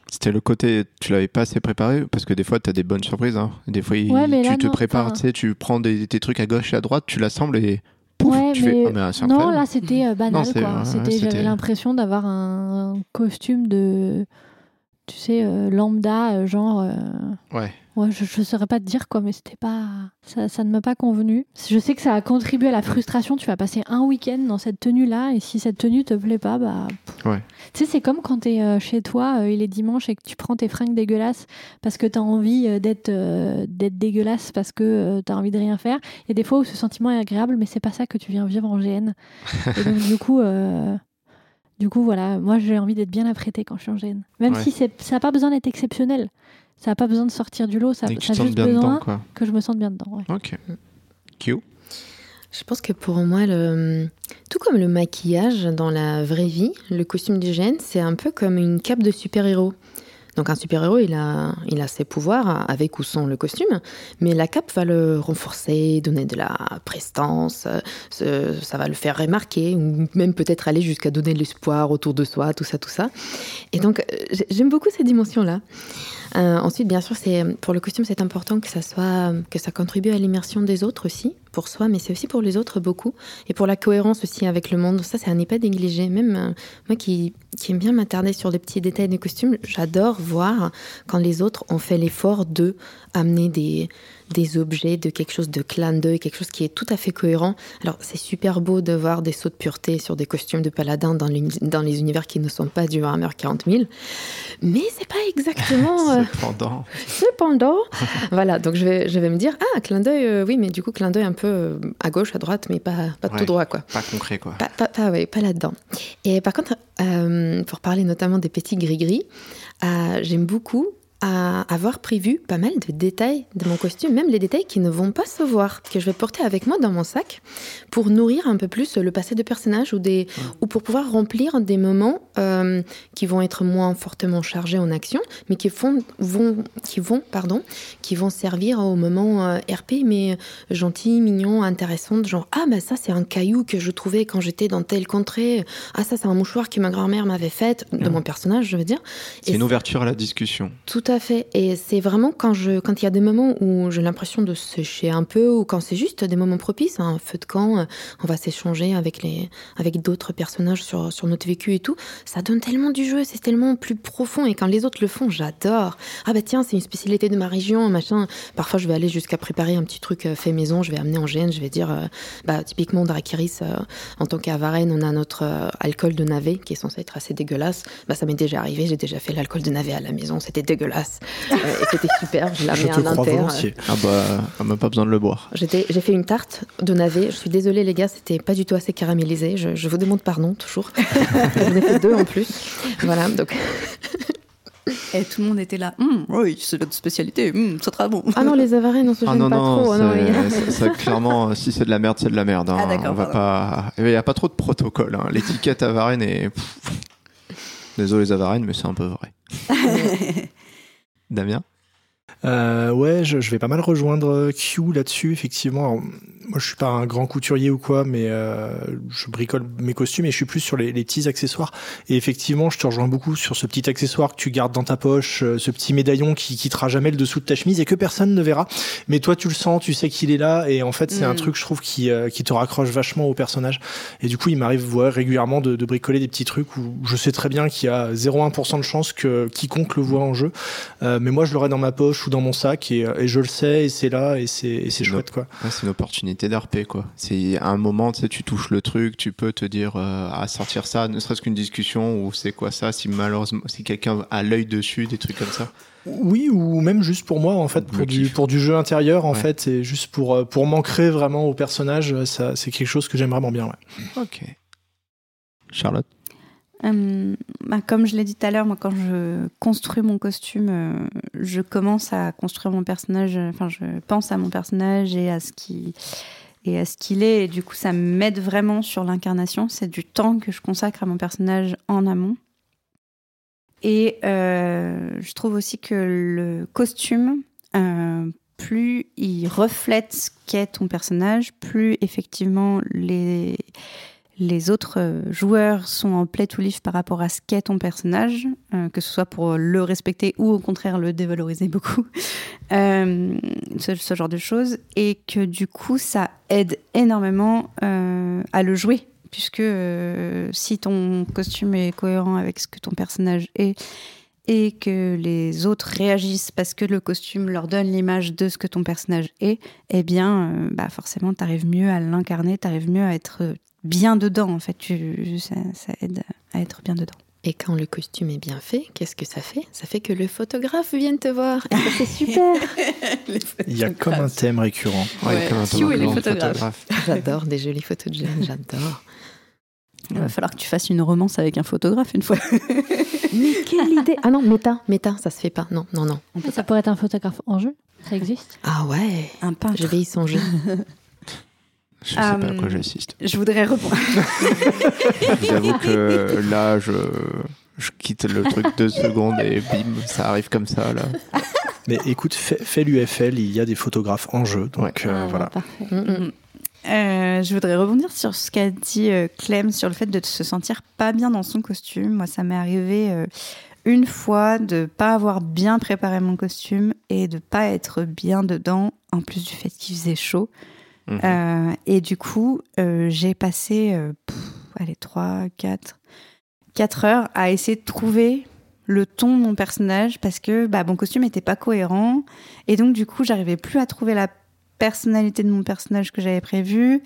C'était le côté, tu l'avais pas assez préparé? Parce que des fois tu as des bonnes surprises. Hein. Des fois, tu te prépares, tu sais, tu prends des, tes trucs à gauche et à droite, tu l'assembles et pouf, tu fais. Oh, mais non, là c'était euh, banal. J'avais l'impression d'avoir un costume de, tu sais, euh, lambda, genre. ouais. Ouais, je ne saurais pas te dire quoi, mais c'était pas. Ça, ça ne m'a pas convenu. Je sais que ça a contribué à la frustration. Tu vas passer un week-end dans cette tenue-là, et si cette tenue te plaît pas, bah. Ouais. Tu sais, c'est comme quand tu es euh, chez toi, euh, il est dimanche, et que tu prends tes fringues dégueulasses parce que tu as envie euh, d'être d'être dégueulasse, parce que tu as envie de rien faire. Il y a des fois où ce sentiment est agréable, mais c'est pas ça que tu viens vivre en GN. et donc, du coup. Du coup, voilà, moi j'ai envie d'être bien apprêtée quand je suis en GN. Même si ça n'a pas besoin d'être exceptionnel. Ça n'a pas besoin de sortir du lot, ça, ça a juste besoin que je me sente bien dedans. Ok. Q je pense que pour moi, le... tout comme le maquillage dans la vraie vie, le costume d'hygiène, c'est un peu comme une cape de super-héros. Donc un super-héros, il a, il a ses pouvoirs avec ou sans le costume, mais la cape va le renforcer, donner de la prestance, ça va le faire remarquer, ou même peut-être aller jusqu'à donner de l'espoir autour de soi, tout ça, tout ça. Et donc j'aime beaucoup ces dimensions-là. Euh, ensuite, bien sûr, c'est pour le costume, c'est important que ça soit, que ça contribue à l'immersion des autres aussi, pour soi, mais c'est aussi pour les autres beaucoup. Et pour la cohérence aussi avec le monde. Ça, c'est à ne pas négliger. Même euh, moi qui, qui aime bien m'attarder sur les petits détails des costumes, j'adore voir quand les autres ont fait l'effort de amener des, des objets, de quelque chose de clin d'œil, quelque chose qui est tout à fait cohérent. Alors, c'est super beau de voir des sauts de pureté sur des costumes de paladins dans les, dans les univers qui ne sont pas du Warhammer 40 000. Mais c'est pas exactement. euh... Cependant. Cependant. voilà, donc je vais, je vais me dire, ah, clin d'œil, euh, oui, mais du coup, clin d'œil un peu euh, à gauche, à droite, mais pas, pas Ouais. tout droit, quoi. Pas concret, quoi. Pas, pas, pas, ouais, pas là-dedans. Et par contre, euh, pour parler notamment des petits gris-gris, euh, j'aime beaucoup à avoir prévu pas mal de détails de mon costume, même les détails qui ne vont pas se voir, que je vais porter avec moi dans mon sac pour nourrir un peu plus le passé de personnage ou, des, ou pour pouvoir remplir des moments euh, qui vont être moins fortement chargés en action, mais qui, font, vont, qui, vont, pardon, qui vont servir au moment euh, RP, mais gentil, mignon, intéressant, genre ah bah ça c'est un caillou que je trouvais quand j'étais dans telle contrée, ah ça c'est un mouchoir que ma grand-mère m'avait fait, de Ouais. mon personnage je veux dire. C'est une ouverture à la discussion. tout à fait. Et c'est vraiment quand il y a des moments où j'ai l'impression de sécher un peu, ou quand c'est juste des moments propices, un feu de camp, euh, on va s'échanger avec les, avec d'autres personnages sur, notre vécu et tout. Ça donne tellement du jeu, c'est tellement plus profond. Et quand les autres le font, j'adore. Ah bah tiens, c'est une spécialité de ma région, machin. Parfois, je vais aller jusqu'à préparer un petit truc euh, fait maison. Je vais amener en GN, je vais dire, euh, bah typiquement Drakiris, euh, en tant qu'Avarenne, on a notre alcool de navet qui est censé être assez dégueulasse. Bah ça m'est déjà arrivé. J'ai déjà fait l'alcool de navet à la maison. C'était dégueulasse. Euh, et c'était super. Je crois inter. volontiers. Ah bah, on n'a pas besoin de le boire. J'étais- J'ai fait une tarte de navet. Je suis désolée, les gars, c'était pas du tout assez caramélisé. Je, je vous demande pardon, toujours. J'en ai fait deux en plus. Voilà, donc. Et tout le monde était là. Hum, oui, c'est notre spécialité. Hum, c'est très bon. Ah non, les avaries, non, se Ah non, pas non, trop. c'est- non, il y a- c'est- c'est clairement, euh, si c'est de la merde, c'est de la merde. hein. Ah, d'accord, On va pas. Il n'y a pas trop de protocole. hein. L'étiquette Avarenne est. Désolé les Avarennes, mais c'est un peu vrai. Damien? Euh, ouais, je, je vais pas mal rejoindre Q là-dessus, effectivement. Moi, je suis pas un grand couturier ou quoi, mais euh, je bricole mes costumes et je suis plus sur les, les petits accessoires. Et effectivement, je te rejoins beaucoup sur ce petit accessoire que tu gardes dans ta poche, euh, ce petit médaillon qui quittera jamais le dessous de ta chemise et que personne ne verra. Mais toi, tu le sens, tu sais qu'il est là. Et en fait, c'est un Mm. truc, je trouve, qui, euh, qui te raccroche vachement au personnage. Et du coup, il m'arrive ouais, régulièrement de, de bricoler des petits trucs où je sais très bien qu'il y a 0,1% de chance que quiconque le voit en jeu. Euh, mais moi, je l'aurai dans ma poche ou dans mon sac et, euh, et je le sais et c'est là et c'est et c'est Non. chouette quoi. Ouais, c'est une opportunité d'RP, quoi. C'est à un moment, tu sais, tu touches le truc, tu peux te dire euh, à sortir ça, ne serait-ce qu'une discussion ou c'est quoi ça, si malheureusement, si quelqu'un a l'œil dessus, des trucs comme ça. Oui, ou même juste pour moi en fait, pour du, pour du jeu intérieur en Ouais. fait, et juste pour, euh, pour m'ancrer vraiment au personnage, ça c'est quelque chose que j'aime vraiment bien. Ouais. Ok. Charlotte? Hum, bah, comme je l'ai dit tout à l'heure, moi, quand je construis mon costume, euh, je commence à construire mon personnage. euh, Enfin, je pense à mon personnage et à ce qui et à ce qu'il est. Et du coup, ça m'aide vraiment sur l'incarnation. C'est du temps que je consacre à mon personnage en amont. Et euh, je trouve aussi que le costume, plus il reflète ce qu'est ton personnage, plus effectivement les, les autres euh, joueurs sont en play to live par rapport à ce qu'est ton personnage, euh, que ce soit pour le respecter ou au contraire le dévaloriser beaucoup, Euh, ce, genre de choses, et que du coup ça aide énormément à le jouer, puisque si ton costume est cohérent avec ce que ton personnage est, et que les autres réagissent parce que le costume leur donne l'image de ce que ton personnage est, eh bien, euh, bah forcément, tu arrives mieux à l'incarner, tu arrives mieux à être bien dedans, en fait. Tu, ça, ça aide à être bien dedans. Et quand le costume est bien fait, qu'est-ce que ça fait? Ça fait que le photographe vienne te voir. Et ça, c'est super. Il y a comme un thème récurrent. Ouais, comme un Q et les photographes. J'adore des jolies photos de jeunes, j'adore. Il va falloir que tu fasses une romance avec un photographe une fois. Mais quelle idée Ah non, méta, méta, ça se fait pas. Non, non, non. Ça pourrait être un photographe en jeu, ça existe. Ah ouais, Un peintre. je vais y songer. Je sais pas à Euh, quoi j'assiste. Je voudrais répondre. J'avoue que là, je, je quitte le truc deux secondes et bim, ça arrive comme ça, là. Mais écoute, fais, fais l'UFL, il y a des photographes en jeu, donc Ouais. euh, Ah, voilà. parfait. Mm, mm. Euh, je voudrais rebondir sur ce qu'a dit euh, Clem sur le fait de se sentir pas bien dans son costume. Moi, ça m'est arrivé euh, une fois de pas avoir bien préparé mon costume et de pas être bien dedans, en plus du fait qu'il faisait chaud. Mhm. Et du coup, j'ai passé, pff, allez, 3, 4, 4 heures à essayer de trouver le ton de mon personnage parce que bah, mon costume n'était pas cohérent. Et donc, du coup, j'arrivais plus à trouver la personnalité de mon personnage que j'avais prévu.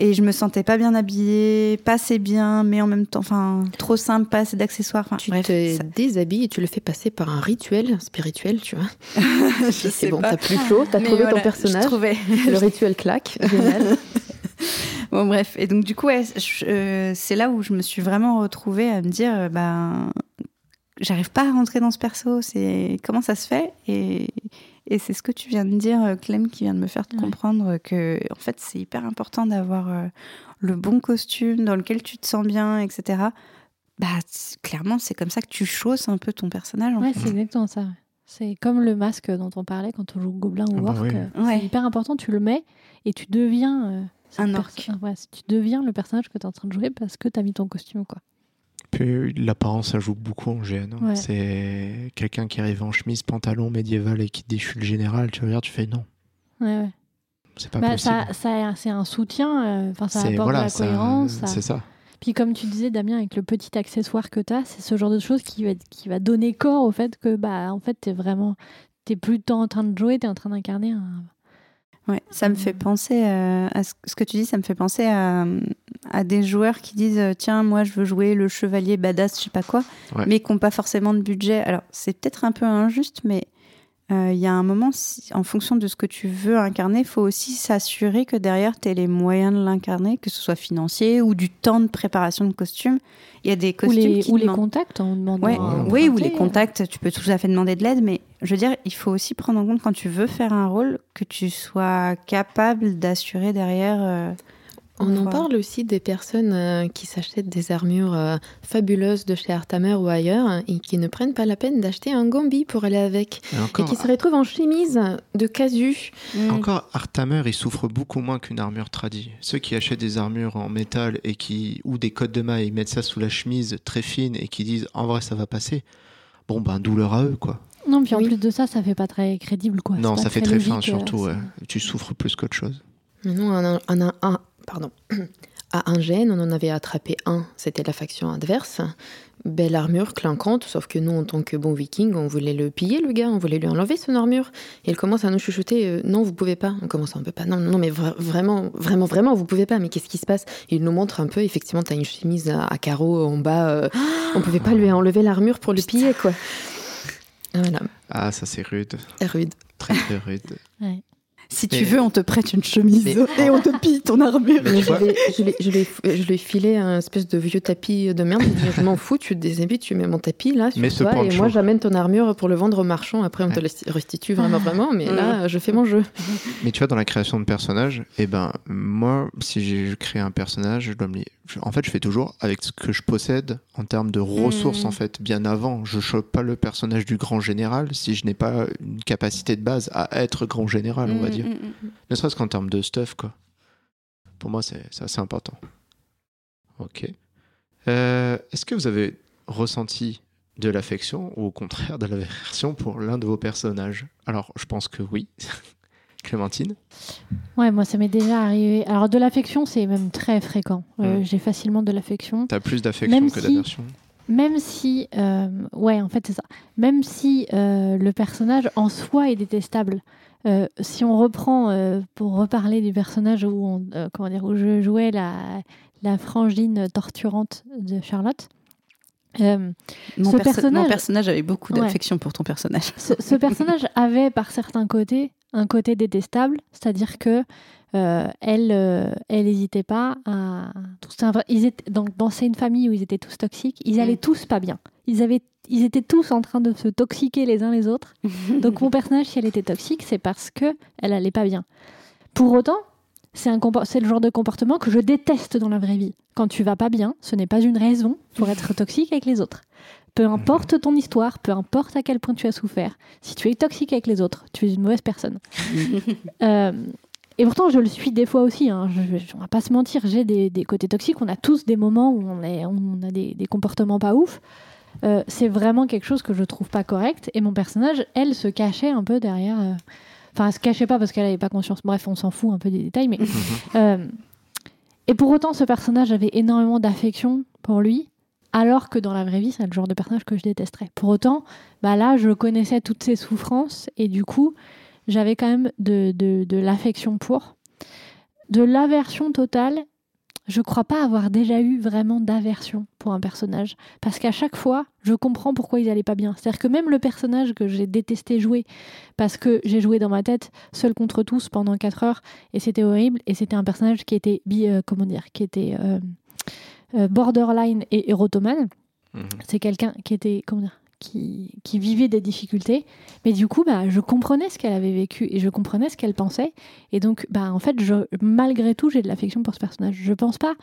Et je me sentais pas bien habillée, pas assez bien, mais en même temps, enfin, trop simple, pas assez d'accessoires. Tu bref, te ça- déshabilles et tu le fais passer par un rituel spirituel, tu vois. c'est bon, t'as plus chaud, t'as trouvé voilà, ton personnage. trouvais. Le rituel claque, génial. Bon, bref. Et donc, du coup, ouais, euh, c'est là où je me suis vraiment retrouvée à me dire, euh, ben, j'arrive pas à rentrer dans ce perso. C'est comment ça se fait? Et, et c'est ce que tu viens de dire, euh, Clem, qui vient de me faire Ouais. comprendre que, en fait, c'est hyper important d'avoir euh, le bon costume dans lequel tu te sens bien, etc. Bah, clairement, c'est comme ça que tu chausses un peu ton personnage. en Ouais, fait. c'est exactement ça. C'est comme le masque dont on parlait quand on joue Gobelin ou Ah bah Orc. oui. euh, Ouais. C'est hyper important, tu le mets et tu deviens euh, Un orc. ouais, tu deviens le personnage que tu es en train de jouer parce que tu as mis ton costume. quoi. Puis l'apparence, ça joue beaucoup en GN. hein. Ouais. C'est quelqu'un qui arrive en chemise, pantalon médiéval et qui suis le général. Tu regardes, tu fais non, Ouais, ouais. c'est pas Bah, possible. ça, ça- c'est un soutien, euh, enfin, ça C'est apporte voilà, de la ça- cohérence. ça- c'est ça. Puis comme tu disais, Damien, avec le petit accessoire que tu as, c'est ce genre de choses qui va, qui va donner corps au fait que bah, en fait, tu es vraiment... T'es plus en train de jouer, tu es en train d'incarner un... Ouais, ça me fait penser euh, à ce, que tu dis, ça me fait penser à, à des joueurs qui disent euh, tiens, moi je veux jouer le chevalier badass, je sais pas quoi, Ouais. mais qui n'ont pas forcément de budget. Alors c'est peut-être un peu injuste, mais il y a un moment, si- en fonction de ce que tu veux incarner, il faut aussi s'assurer que derrière tu aies les moyens de l'incarner, que ce soit financier ou du temps de préparation de costume. Il y a des Ou costumes les, qui ou les contacts, on demande Ouais, à oui, ou les contacts, tu peux tout à fait demander de l'aide, mais je veux dire, il faut aussi prendre en compte quand tu veux faire un rôle que tu sois capable d'assurer derrière. euh, On en parle aussi des personnes euh, qui s'achètent des armures euh, fabuleuses de chez Artamer ou ailleurs hein, et qui ne prennent pas la peine d'acheter un gambi pour aller avec Et qui se retrouvent en chemise de casu. Mm. encore Artamer, il souffre beaucoup moins qu'une armure tradie. Ceux qui achètent des armures en métal et qui ou des codes de mailles, ils mettent ça sous la chemise très fine et qui disent en vrai ça va passer. Bon ben douleur à eux quoi. Non, puis en Oui. plus de ça, ça fait pas très crédible. Quoi. non, ça fait très fin logique, euh, surtout. ouais. Tu souffres plus qu'autre chose. Nous, on a, on a un, pardon, à un gène, on en avait attrapé un, c'était la faction adverse. Belle armure, clinquante, sauf que nous, en tant que bons vikings, on voulait le piller, le gars, on voulait lui enlever son armure. Et il commence à nous chuchoter euh, Non, vous pouvez pas. On commence, on peut pas. Non, non, mais vra- vraiment, vraiment, vraiment, vous pouvez pas. Mais qu'est-ce qui se passe? Il nous montre un peu, effectivement, t'as une chemise à, à carreaux en bas. euh, on pouvait pas lui enlever l'armure pour le piller, quoi. Voilà, Ah ça c'est rude, rude. très très rude. Ouais. Si Mais- tu veux, on te prête une chemise Mais- et on te pille ton armure. Mais je, vois- lui ai- je, lui ai- je lui ai- je lui ai filé un espèce de vieux tapis de merde. Je m'en fous, tu te déshabilles, tu mets mon tapis là sur Mais ce toi et moi j'amène ton armure pour le vendre au marchand. Après on te le restitue vraiment vraiment, mais là je fais mon jeu. Mais tu vois, dans la création de personnages, eh ben, moi, si j'ai créé un personnage, je dois me je- En fait, je fais toujours avec ce que je possède en termes de ressources, Mm. en fait, bien avant. Je chope pas le personnage du grand général si je n'ai pas une capacité de base à être grand général, on va Mm, dire. mm, mm. Ne serait-ce qu'en termes de stuff, quoi. Pour moi, c'est c'est assez important. Ok. Euh, Est-ce que vous avez ressenti de l'affection ou au contraire de l'aversion pour l'un de vos personnages? Alors, je pense que oui. Clémentine Ouais, moi, ça m'est déjà arrivé. Alors, de l'affection, c'est même très fréquent. Euh, Mm. J'ai facilement de l'affection. T'as plus d'affection que si- d'aversion Même si, euh, ouais, en fait, c'est ça. Même si euh, le personnage en soi est détestable. Euh, si on reprend, euh, pour reparler du personnage où, on, euh, comment dire, où je jouais la, la frangine torturante de Charlotte, Mon, Ce perso- personnage- mon personnage avait beaucoup Ouais. d'affection pour ton personnage. ce, ce personnage avait par certains côtés un côté détestable, c'est-à-dire que elle, elle n'hésitait pas à. Ils étaient donc dans c'est une famille où ils étaient tous toxiques. Ils allaient Mm. tous pas bien. Ils avaient, ils étaient tous en train de se toxiquer les uns les autres. Donc mon personnage, si elle était toxique, c'est parce que elle allait pas bien. Pour autant, c'est le genre de comportement que je déteste dans la vraie vie. Quand tu vas pas bien, ce n'est pas une raison pour être toxique avec les autres. Peu importe ton histoire, peu importe à quel point tu as souffert, si tu es toxique avec les autres, tu es une mauvaise personne. Euh, et pourtant, je le suis des fois aussi. Hein. Je, je- on va pas se mentir, j'ai des, des côtés toxiques. On a tous des moments où on, est, on a des, des comportements pas ouf. Euh, c'est vraiment quelque chose que je trouve pas correct. Et mon personnage, elle, se cachait un peu derrière. euh, Enfin, elle se cachait pas parce qu'elle avait pas conscience. Bref, on s'en fout un peu des détails, mais. euh, et pour autant, ce personnage avait énormément d'affection pour lui, alors que dans la vraie vie, c'est le genre de personnage que je détesterais. Pour autant, bah là, je connaissais toutes ses souffrances et du coup, j'avais quand même de, de, de l'affection pour. De l'aversion totale, je crois pas avoir déjà eu vraiment d'aversion pour un personnage. Parce qu'à chaque fois, je comprends pourquoi ils allaient pas bien. C'est-à-dire que même le personnage que j'ai détesté jouer, parce que j'ai joué dans ma tête seul contre tous pendant 4 heures, et c'était horrible, et c'était un personnage qui était, bi, euh, comment dire, qui était euh, euh, borderline et érotomane. Mhm. C'est quelqu'un qui était, comment dire, qui, vivait des difficultés. Mais du coup, bah, je comprenais ce qu'elle avait vécu et je comprenais ce qu'elle pensait. Et donc, bah, en fait, je, malgré tout, j'ai de l'affection pour ce personnage. Je pense pas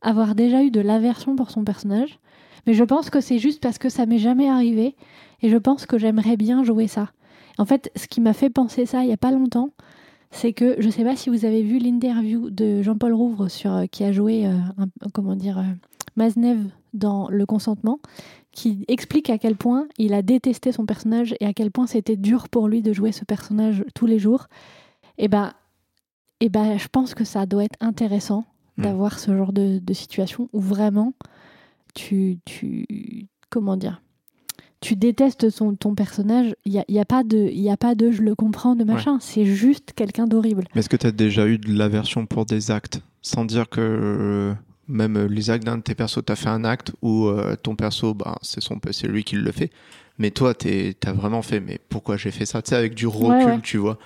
avoir déjà eu de l'aversion pour son personnage, mais je pense que c'est juste parce que ça m'est jamais arrivé et je pense que j'aimerais bien jouer ça. En fait, ce qui m'a fait penser ça il y a pas longtemps, c'est que je sais pas si vous avez vu l'interview de Jean-Paul Rouvre sur euh, qui a joué euh, un- comment dire euh, Maznev dans Le Consentement, qui explique à quel point il a détesté son personnage et à quel point c'était dur pour lui de jouer ce personnage tous les jours. Et ben, et ben, je pense que ça doit être intéressant Mm. d'avoir ce genre de, de situation où vraiment tu, tu comment dire tu détestes son, ton personnage, il n'y a, y a, pas de- il y a pas de je le comprends de machin, c'est juste quelqu'un d'horrible. Mais est-ce que tu as déjà eu de l'aversion pour des actes Sans dire que même euh, les actes d'un de tes persos, tu as fait un acte où euh, ton perso, bah, c'est son c'est lui qui le fait. Mais toi, tu as vraiment fait, mais pourquoi j'ai fait ça? Tu sais, avec du recul, Ouais, ouais. tu vois.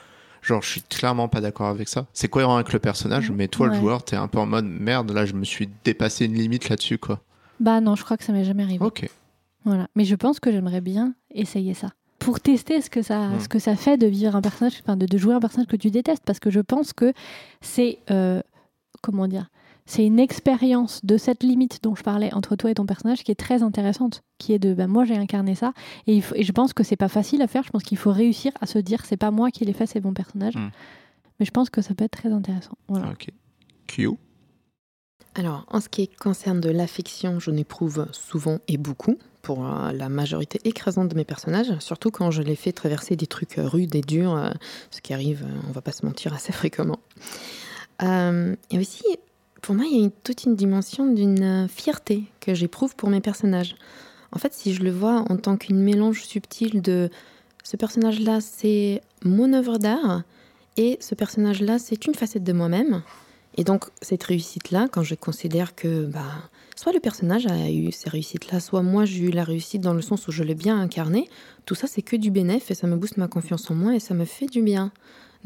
Genre, je suis clairement pas d'accord avec ça. C'est cohérent avec le personnage, mais toi, le joueur, tu es un peu en mode merde, là, je me suis dépassé une limite là-dessus, quoi. Bah non, je crois que ça m'est jamais arrivé. Ok. Voilà. Mais je pense que j'aimerais bien essayer ça. Pour tester ce que ça, Mm. ce que ça fait de vivre un personnage, enfin de, de jouer un personnage que tu détestes, parce que je pense que c'est, euh, comment dire, c'est une expérience de cette limite dont je parlais entre toi et ton personnage qui est très intéressante, qui est de, bah, moi j'ai incarné ça, et, il faut- et je pense que c'est pas facile à faire. Je pense qu'il faut réussir à se dire, c'est pas moi qui l'ai fait, c'est mon personnage. Mm. Mais je pense que ça peut être très intéressant. Voilà. Ok. Q. Alors, en ce qui concerne de l'affection, je n'éprouve souvent et beaucoup pour euh, la majorité écrasante de mes personnages, surtout quand je les fais traverser des trucs euh, rudes et durs, euh, ce qui arrive, on va pas se mentir, assez fréquemment. Euh, et aussi, pour moi, il y a toute une dimension d'une euh, fierté que j'éprouve pour mes personnages. En fait, si je le vois en tant qu'une mélange subtil de ce personnage-là, c'est mon œuvre d'art, et ce personnage-là, c'est une facette de moi-même. Et donc, cette réussite-là, quand je considère que bah, soit le personnage a eu ces réussites-là, soit moi j'ai eu la réussite dans le sens où je l'ai bien incarné, tout ça c'est que du bénéf et ça me booste ma confiance en moi et ça me fait du bien.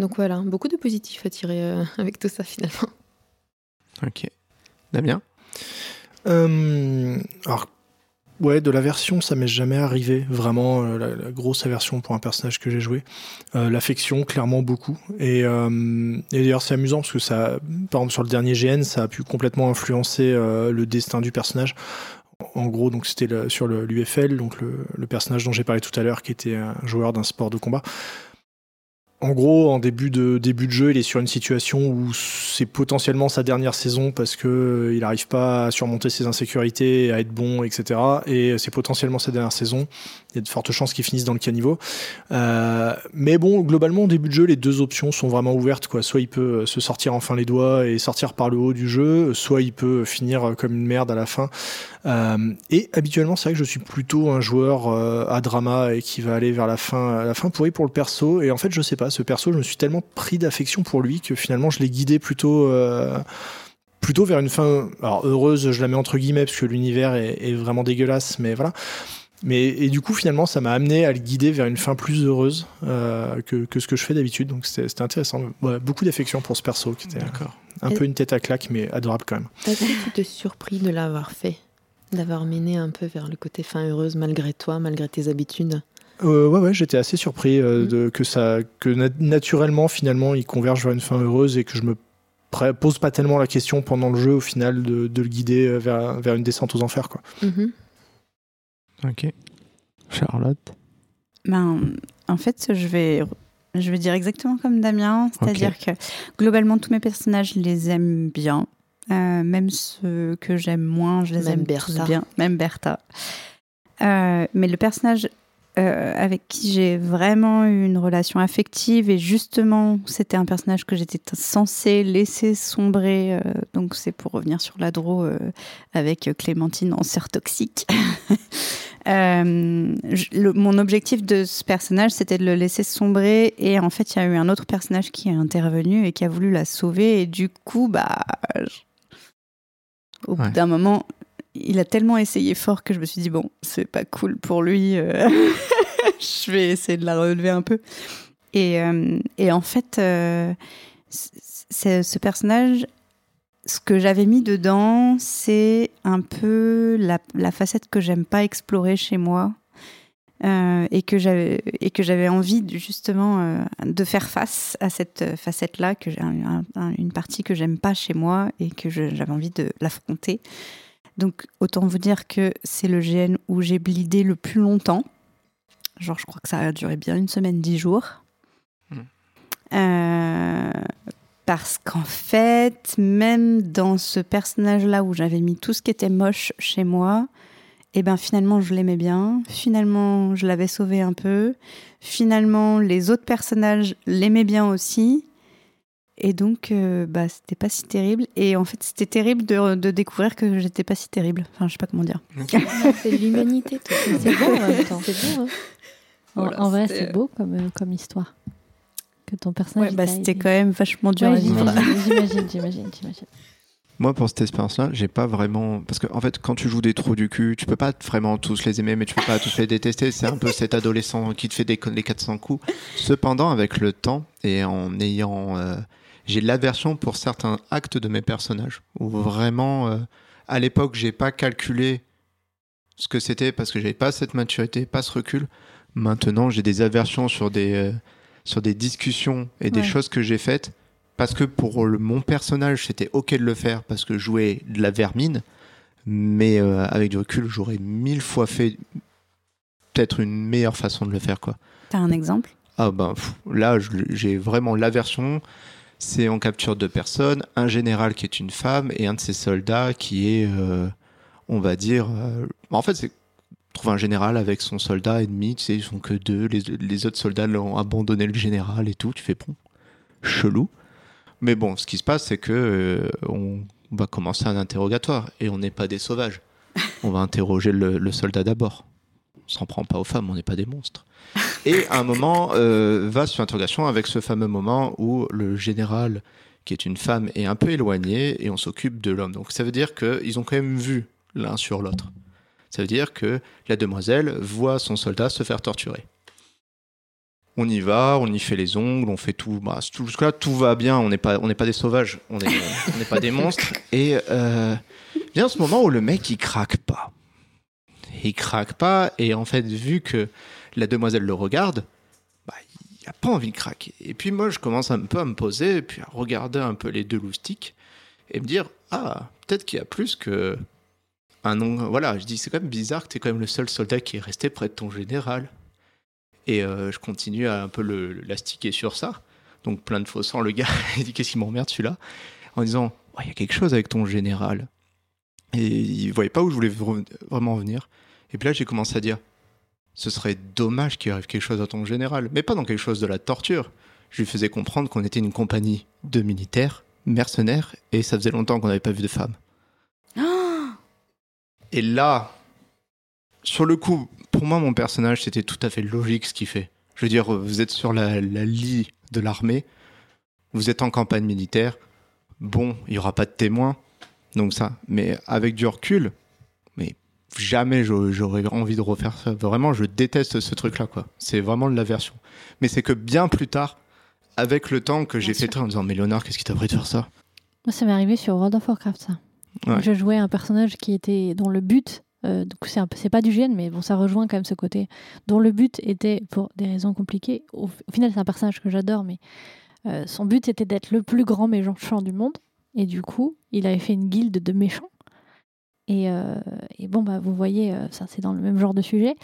Donc voilà, beaucoup de positifs à tirer euh, avec tout ça finalement. Ok. Damien Euh, alors, ouais, de l'aversion, ça m'est jamais arrivé. Vraiment, euh, la, la grosse aversion pour un personnage que j'ai joué. Euh, L'affection, clairement beaucoup. Et, d'ailleurs, c'est amusant parce que ça, par exemple, sur le dernier GN, ça a pu complètement influencer le destin du personnage. En gros, donc c'était sur l'UFL, donc le personnage dont j'ai parlé tout à l'heure, qui était un joueur d'un sport de combat. En gros, en début de, jeu, il est sur une situation où c'est potentiellement sa dernière saison parce que euh, n'arrive pas à surmonter ses insécurités, à être bon, etc. Et c'est potentiellement sa dernière saison. Il y a de fortes chances qu'il finisse dans le caniveau. Euh, mais bon, globalement, au début de jeu, les deux options sont vraiment ouvertes. Soit il peut euh, se sortir enfin les doigts et sortir par le haut du jeu, soit il peut finir euh, comme une merde à la fin. Euh, et habituellement, c'est vrai que je suis plutôt un joueur euh, à drama et qui va aller vers la fin, la fin pourri pour le perso. Et en fait, je sais pas, ce perso, je me suis tellement pris d'affection pour lui que finalement, je l'ai guidé plutôt. euh, plutôt vers une fin alors heureuse je la mets entre guillemets parce que l'univers est, est vraiment dégueulasse mais voilà. Mais et du coup finalement ça m'a amené à le guider vers une fin plus heureuse euh, que, que ce que je fais d'habitude. Donc c'était c'était intéressant. Ouais, beaucoup d'affection pour ce perso qui était D'accord. un peu une tête à claque mais adorable quand même. Est-ce que tu te surpris de l'avoir fait? D'avoir mené un peu vers le côté fin heureuse malgré toi, malgré tes habitudes? Euh, ouais, ouais, j'étais assez surpris euh, Mm. de, que ça, que na- naturellement, finalement, il converge vers une fin heureuse et que je me pose pas tellement la question pendant le jeu, au final, de, de le guider euh, vers, vers une descente aux enfers, quoi. Mhm. Ok. Charlotte? Ben, en fait, je vais, je vais dire exactement comme Damien, c'est-à-dire que globalement, tous mes personnages, je les aime bien. Euh, même ceux que j'aime moins, je les Même aime Bertha. tous bien. Même Bertha. Euh, mais le personnage euh, avec qui j'ai vraiment eu une relation affective et justement c'était un personnage que j'étais censée laisser sombrer euh, donc c'est pour revenir sur l'adro euh, avec Clémentine en sœur toxique. Mon objectif de ce personnage c'était de le laisser sombrer et en fait il y a eu un autre personnage qui est intervenu et qui a voulu la sauver et du coup bah au bout d'un moment il a tellement essayé fort que je me suis dit, bon, c'est pas cool pour lui, euh, je vais essayer de la relever un peu. Et, euh, et en fait, euh, ce personnage, ce que j'avais mis dedans, c'est un peu la, la facette que j'aime pas explorer chez moi. et que j'avais et que j'avais envie justement de faire face à cette facette là une partie que j'aime pas chez moi et que j'avais envie de l'affronter donc autant vous dire que c'est le GN où j'ai blidé le plus longtemps. Genre je crois que ça a duré bien une semaine, dix jours. Hmm. Euh, parce qu'en fait, même dans ce personnage-là où j'avais mis tout ce qui était moche chez moi, et eh ben finalement je l'aimais bien. Finalement je l'avais sauvé un peu. Finalement les autres personnages l'aimaient bien aussi. Et donc, euh, bah, c'était pas si terrible. Et en fait, c'était terrible de, de, découvrir que j'étais pas si terrible. Enfin, je sais pas comment dire. c'est l'humanité, C'est beau en même temps. C'est beau. Hein. en, vrai, c'est beau comme, euh, comme histoire. Que ton personnage. Ouais, bah, c'était quand même vachement dur à vivre. J'imagine, j'imagine, j'imagine. Moi, pour cette expérience-là, j'ai pas vraiment. Parce qu'en en fait, quand tu joues des trous du cul, tu peux pas vraiment tous les aimer, mais tu peux pas tous les détester. C'est un peu cet adolescent qui te fait des, les 400 coups. Cependant, avec le temps et en ayant. Euh, j'ai de l'aversion pour certains actes de mes personnages. Où vraiment, euh, à l'époque, j'ai pas calculé ce que c'était parce que j'avais pas cette maturité, pas ce recul. Maintenant, j'ai des aversions sur des, euh, sur des discussions et des choses que j'ai faites parce que pour le, mon personnage, c'était ok de le faire parce que jouer de la vermine. Mais euh, avec du recul, j'aurais mille fois fait peut-être une meilleure façon de le faire. quoi. T'as un exemple? Ah ben là, j'ai vraiment l'aversion c'est en capture deux personnes, un général qui est une femme et un de ses soldats qui est, euh, on va dire, euh, en fait, c'est trouve un général avec son soldat ennemi, tu sais, ils sont que deux, les, autres soldats l'ont abandonné le général et tout, tu fais bon, chelou. Mais bon, ce qui se passe, c'est que euh, on va commencer un interrogatoire et on n'est pas des sauvages. On va interroger le, le soldat d'abord. On s'en prend pas aux femmes, on n'est pas des monstres. Et à un moment, euh, va sur interrogation avec ce fameux moment où le général, qui est une femme, est un peu éloigné et on s'occupe de l'homme. Donc ça veut dire qu'ils ont quand même vu l'un sur l'autre. Ça veut dire que la demoiselle voit son soldat se faire torturer. On y va, on y fait les ongles, on fait tout. Bah, Jusque-là, tout va bien. On n'est pas, pas des sauvages, on n'est pas des monstres. Et euh, vient ce moment où le mec il craque pas. Il craque pas. Et en fait, vu que la demoiselle le regarde, bah, il n'a pas envie de craquer. Et puis moi, je commence un peu à me poser, et puis à regarder un peu les deux loustiques, et me dire, ah, peut-être qu'il y a plus que un nom. Voilà, je dis, c'est quand même bizarre que tu es quand même le seul soldat qui est resté près de ton général. Et euh, je continue à un peu l'astiquer sur ça. Donc plein de faux sang, le gars, il dit, qu'est-ce qui m'emmerde celui-là? En disant, il y a quelque chose avec ton général. Et il voyait pas où je voulais vraiment venir. Et puis là, j'ai commencé à dire, ce serait dommage qu'il arrive quelque chose à ton général, mais pas dans quelque chose de la torture. Je lui faisais comprendre qu'on était une compagnie de militaires, mercenaires, et ça faisait longtemps qu'on n'avait pas vu de femmes. et là, sur le coup, pour moi, mon personnage, c'était tout à fait logique ce qu'il fait. Je veux dire, vous êtes sur la, la lie de l'armée, vous êtes en campagne militaire, bon, il n'y aura pas de témoins, donc ça. Mais avec du recul, jamais j'aurais envie de refaire ça. Vraiment, je déteste ce truc-là, quoi. C'est vraiment de la version. Mais c'est que bien plus tard, avec le temps que j'ai fait en disant, mais Léonard, qu'est-ce qui t'a pris de faire ça? Moi, ça m'est arrivé sur World of Warcraft, ça. Je jouais un personnage qui était, dont le but, euh, c'est pas du gène, mais bon, ça rejoint quand même ce côté, dont le but était, pour des raisons compliquées, au, final, c'est un personnage que j'adore, mais euh, son but était d'être le plus grand méchant du monde. Et du coup, il avait fait une guilde de méchants. Euh, et, bon, bah, vous voyez, euh, ça c'est dans le même genre de sujet.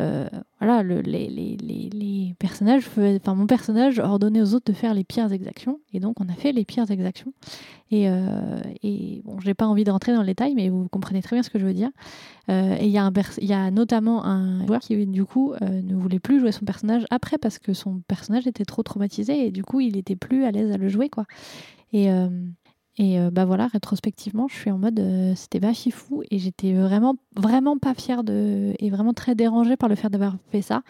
euh, voilà, le- les, les- les- les personnages, enfin mon personnage ordonnait aux autres de faire les pires exactions, et donc on a fait les pires exactions. Et, euh, et bon, j'ai pas envie de rentrer dans le détail, mais vous comprenez très bien ce que je veux dire. Euh, et il y, y a notamment un joueur qui du coup ne voulait plus jouer son personnage après parce que son personnage était trop traumatisé et du coup il était plus à l'aise à le jouer quoi. Et et euh, bah voilà, rétrospectivement, je suis en mode euh, c'était pas fifou et j'étais vraiment vraiment pas fière de et vraiment très dérangée par le fait d'avoir fait ça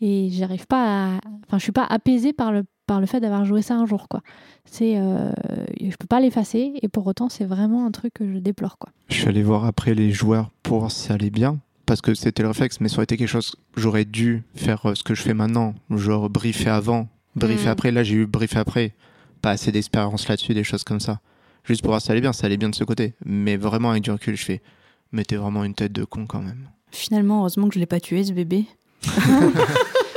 et j'arrive pas à enfin je suis pas apaisée par le par le fait d'avoir joué ça un jour quoi. C'est euh, je peux pas l'effacer et pour autant c'est vraiment un truc que je déplore quoi. Je suis allé voir après les joueurs pour voir si ça allait bien. Parce que c'était le réflexe, mais ça aurait été quelque chose. J'aurais dû faire euh, ce que je fais maintenant. Genre briefer avant, briefer Mm. après. Là, j'ai eu briefer après. Pas assez d'expérience là-dessus, des choses comme ça. Juste pour voir si ça allait bien, ça allait bien de ce côté. Mais vraiment, avec du recul, je fais. Mais t'es vraiment une tête de con quand même. Finalement, heureusement que je l'ai pas tué ce bébé.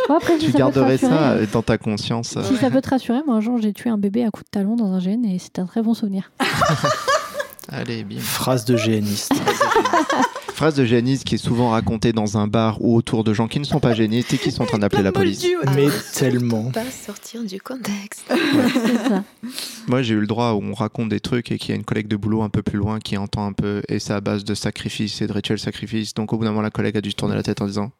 Bon, après, si Tu ça garderais ça euh, dans ta conscience. euh. Si ça peut te rassurer, moi un jour j'ai tué un bébé à coup de talon dans un gène et c'était un très bon souvenir. Allez, bien. Phrase de géniste. Phrase de géniste qui est souvent racontée dans un bar ou autour de gens qui ne sont pas génistes et qui sont en train d'appeler la police. Mais tellement. Pas sortir du contexte. Ça. Moi, j'ai eu le droit où on raconte des trucs et qu'il y a une collègue de boulot un peu plus loin qui entend un peu, et c'est à base de sacrifice et de rituel sacrifice. Donc, au bout d'un moment, la collègue a dû se tourner la tête en disant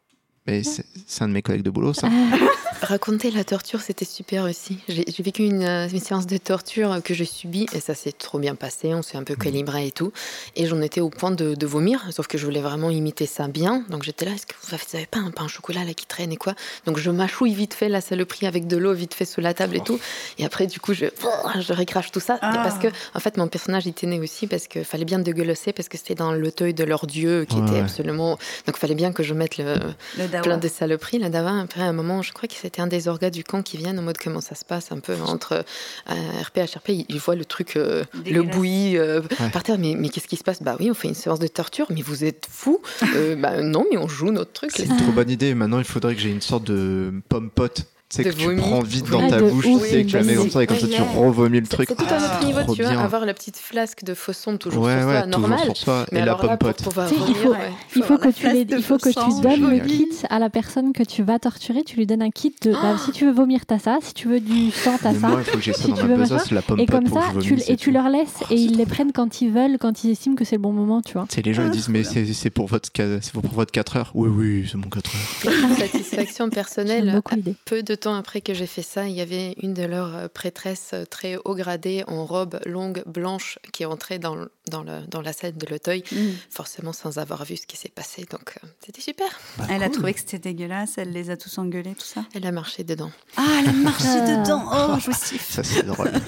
Mais c'est un de mes collègues de boulot, ça. Raconter la torture, c'était super aussi. J'ai vécu une, une séance de torture que j'ai subie et ça s'est trop bien passé. On s'est un peu calibré et tout. Et j'en étais au point de, de vomir, sauf que je voulais vraiment imiter ça bien. Donc j'étais là, est-ce que vous avez pas un pain au chocolat là qui traîne et quoi? Donc je mâchouille vite fait la saloperie avec de l'eau vite fait sous la table et tout. Et après, du coup, je, je récrache tout ça. Ah. Parce que, en fait, mon personnage était né aussi parce qu'il fallait bien dégueulasser parce que c'était dans l'auteuil de leur dieu qui Ouais, était ouais. absolument. Donc il fallait bien que je mette le, Le plein de saloperies là d'avant. Après, à un moment, je crois que c'était un des orgas du camp qui viennent en mode comment ça se passe un peu entre euh, RP et HRP. Il, il voit le truc, euh, le bouilli euh, Ouais. par terre. Mais, mais qu'est-ce qui se passe? Bah oui, on fait une séance de torture, mais vous êtes fous Euh, Bah non, mais on joue notre truc. C'est une trop bonne idée. Maintenant, il faudrait que j'ai une sorte de pomme pote. Sais, De que tu prends vite dans Ah, ta de bouche, ouf, tu sais, que tu la mets comme ça et comme ça, tu revomis le C'est truc. c'est tout un autre Ah, niveau, trop tu vois. Avoir la petite flasque de Fosson toujours Ouais, sur ouais, toujours normal. sur. Mais Et la alors là, pomme pour pote. pouvoir Tu sais, il faut- ouais. Il faut que tu, il faut que tu donnes le kit à la personne que tu vas torturer. Tu lui donnes un kit de bah, si tu veux vomir, t'as ça. Si tu veux du sang, t'as ça. moi, il faut que j'ai ça dans ma besace, la pomme Et pote comme ça, et tu leur laisses Oh, et c'est ils les prennent quand ils veulent, quand ils estiment que c'est le bon moment, tu vois. Les gens ils disent mais c'est c'est pour votre c'est pour votre 4 heures. Oui oui, c'est mon 4 heures. Satisfaction personnelle. Peu de temps après que j'ai fait ça, il y avait une de leurs euh, prêtresses euh, très haut gradée en robe longue blanche qui est entrée dans, dans, le, dans la scène de l'Auteuil, Mm. forcément sans avoir vu ce qui s'est passé. Donc euh, c'était super. Bah, Elle a trouvé que c'était dégueulasse, elle les a tous engueulés, tout ça? Elle a marché dedans. Ah, elle a marché Ah. dedans Oh, jouissif Ça c'est drôle.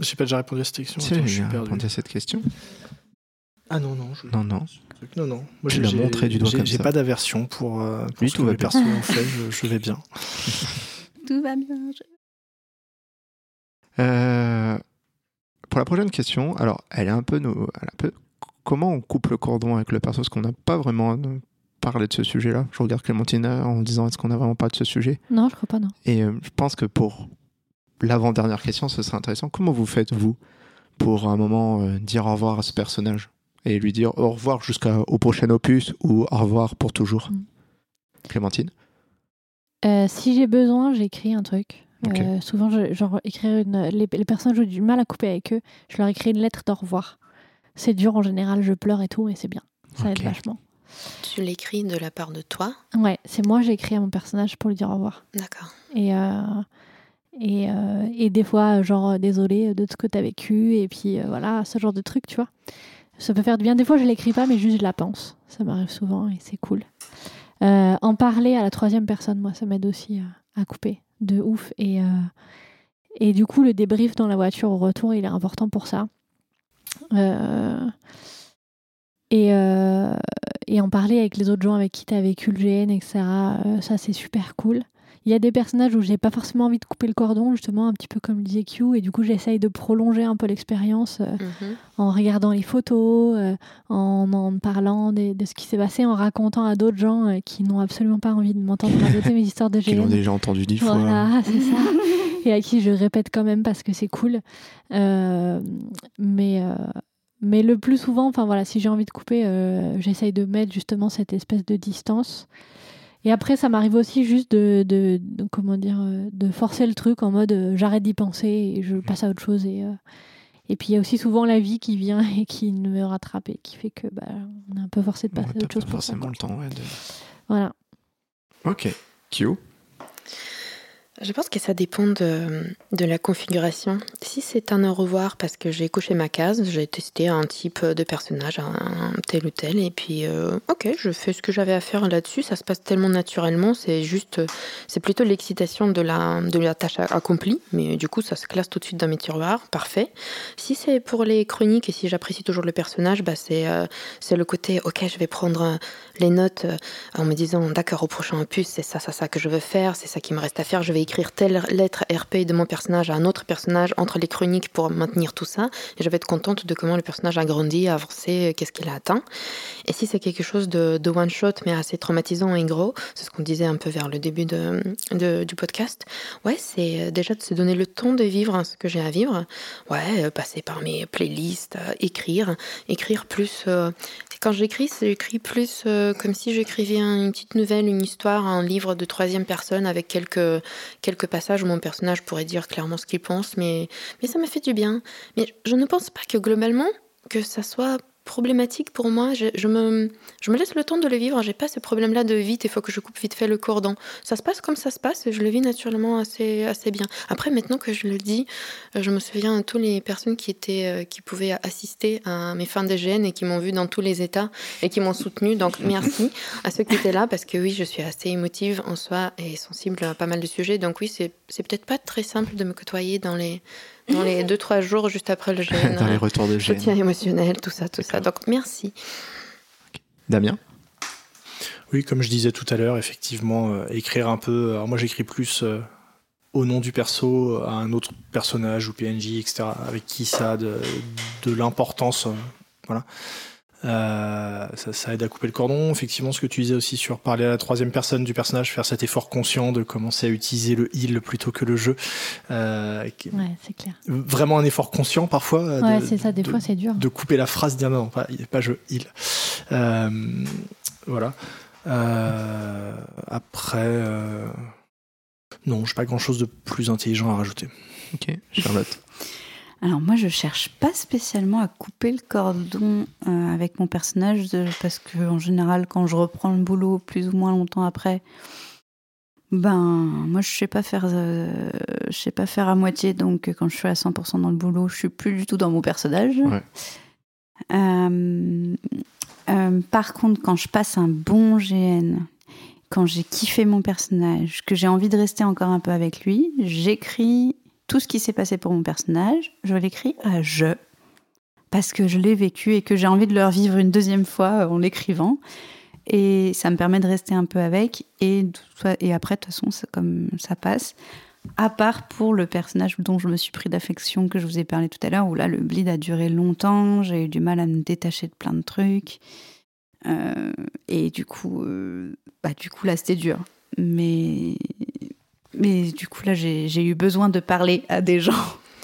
J'ai pas déjà répondu à cette question. Je j'ai répondu à cette question. Ah non, non. Je... Non non. Non, non. Moi, Tu j'ai- l'as j'ai- montré du doigt j'ai- comme J'ai ça. pas d'aversion pour, euh, pour Lui, ce tout que va les bien. persos ont fait. Je, je vais bien. Tout va bien. je- Euh, pour la prochaine question, alors elle est un peu, no- elle est un peu comment on coupe le cordon avec le perso? Parce qu'on n'a pas vraiment parlé de ce sujet-là. Je regarde Clémentine en disant est-ce qu'on a vraiment parlé de ce sujet? Non, je crois pas, non. Et euh, je pense que pour l'avant-dernière question, ce serait intéressant. Comment vous faites, vous, pour un moment euh, dire au revoir à ce personnage? Et lui dire au revoir jusqu'au prochain opus ou au revoir pour toujours Mm. Clémentine? Euh, si j'ai besoin, j'écris un truc. Euh, souvent, je- genre, écrire une... les, les personnages ont du mal à couper avec eux. Je leur écris une lettre d'au revoir. C'est dur en général, je pleure et tout, mais c'est bien. Ça aide Ok. vachement. Tu l'écris de la part de toi? Ouais, c'est moi, j'ai écrit à mon personnage pour lui dire au revoir. D'accord. Et, euh, et, euh, et des fois, genre, désolé de ce que tu as vécu, et puis euh, voilà, ce genre de truc, tu vois. Ça peut faire du bien. Des fois, je l'écris pas, mais juste je la pense. Ça m'arrive souvent et c'est cool. Euh, en parler à la troisième personne, moi, ça m'aide aussi à, couper de ouf. Et, euh, et du coup, le débrief dans la voiture au retour, il est important pour ça. Euh, et, et en parler avec les autres gens avec qui tu as vécu le GN, etc. ça, c'est super cool. Il y a des personnages où j'ai pas forcément envie de couper le cordon, justement, un petit peu comme le disait Q, et du coup, j'essaye de prolonger un peu l'expérience euh, Mhm. en regardant les photos, euh, en, en parlant des- de, ce qui s'est passé, en racontant à d'autres gens euh, qui n'ont absolument pas envie de m'entendre raconter mes histoires de Qui l'ont GN. déjà entendu dix fois. Voilà, c'est ça. et à qui je répète quand même parce que c'est cool. Mais, mais le plus souvent, enfin voilà, si j'ai envie de couper, euh, j'essaye de mettre justement cette espèce de distance. Et après, ça m'arrive aussi juste de, de, de- comment dire, euh, de forcer le truc en mode euh, j'arrête d'y penser et je passe à autre chose. Et, euh, et puis il y a aussi souvent la vie qui vient et qui me rattrape et qui fait que bah, on est un peu forcé de Ouais, passer à autre chose pas pour ça. forcément le temps. ouais, de- Voilà. Ok. Q. Je pense que ça dépend de, la configuration. Si c'est un au revoir parce que j'ai couché ma case, j'ai testé un type de personnage, un, tel ou tel, et puis euh, ok, je fais ce que j'avais à faire là-dessus. Ça se passe tellement naturellement, c'est juste, c'est plutôt l'excitation de la, de tâche accomplie, mais du coup ça se classe tout de suite dans mes tiroirs, parfait. Si c'est pour les chroniques et si j'apprécie toujours le personnage, bah c'est euh, le côté ok, je vais prendre les notes euh, en me disant d'accord au prochain opus c'est ça ça ça que je veux faire c'est ça qui me reste à faire je vais écrire telle lettre RP de mon personnage à un autre personnage entre les chroniques pour maintenir tout ça et je vais être contente de comment le personnage a grandi a avancé qu'est-ce qu'il a atteint. Et si c'est quelque chose de, de one shot mais assez traumatisant et gros c'est ce qu'on disait un peu vers le début de, du podcast ouais c'est euh, déjà de se donner le temps de vivre hein, ce que j'ai à vivre. Ouais euh, passer par mes playlists euh, écrire écrire plus euh, quand j'écris, j'écris plus euh, comme si j'écrivais un- une petite nouvelle, une histoire, un livre de troisième personne avec quelques, quelques passages où mon personnage pourrait dire clairement ce qu'il pense, mais, mais ça me fait du bien. Mais je ne pense pas que globalement, que ça soit problématique pour moi. Je, me, laisse le temps de le vivre. J'ai pas ce problème-là de vite, il faut que je coupe vite fait le cordon. Ça se passe comme ça se passe et je le vis naturellement assez, bien. Après, maintenant que je le dis, euh, je me souviens de toutes les personnes qui, étaient, euh, qui pouvaient assister à mes fins de GN et qui m'ont vu dans tous les états et qui m'ont soutenu. Donc merci à ceux qui étaient là parce que oui, je suis assez émotive en soi et sensible à pas mal de sujets. Donc oui, c'est peut-être pas très simple de me côtoyer dans les dans les deux trois jours juste après le GN. Dans les retours de Soutien GN. émotionnel, tout ça, tout ça. Donc merci. Damien Oui, comme je disais tout à l'heure, effectivement, euh, écrire un peu. Alors moi, j'écris plus euh, au nom du perso, à un autre personnage ou PNJ, etc., avec qui ça a de, de l'importance. euh, voilà. Euh, ça, ça aide à couper le cordon. Effectivement, ce que tu disais aussi sur parler à la troisième personne du personnage, faire cet effort conscient de commencer à utiliser le heal plutôt que le jeu. Euh, qui- Ouais, c'est clair. Vraiment un effort conscient parfois. Ouais, de- c'est ça. Des de- fois, c'est dur. de couper la phrase, dire non, pas, pas je, il. Euh, voilà. Euh, après, euh, non, j'ai pas grand chose de plus intelligent à rajouter. Ok. Charlotte. Alors moi, je cherche pas spécialement à couper le cordon euh, avec mon personnage de- parce que en général, quand je reprends le boulot plus ou moins longtemps après, ben moi je sais pas faire, euh, je sais pas faire à moitié. Donc quand je suis à 100% dans le boulot, je suis plus du tout dans mon personnage. Ouais. Euh, euh, par contre, quand je passe un bon GN, quand j'ai kiffé mon personnage, que j'ai envie de rester encore un peu avec lui, j'écris tout ce qui s'est passé pour mon personnage, je l'écris à je, parce que je l'ai vécu et que j'ai envie de le revivre une deuxième fois en l'écrivant. Et ça me permet de rester un peu avec. Et, après, de toute façon, comme ça passe. À part pour le personnage dont je me suis pris d'affection, que je vous ai parlé tout à l'heure, où là, le bleed a duré longtemps, j'ai eu du mal à me détacher de plein de trucs. Euh, et du coup, euh, bah, du coup, là, c'était dur. Mais, mais du coup, là, j'ai eu besoin de parler à des gens.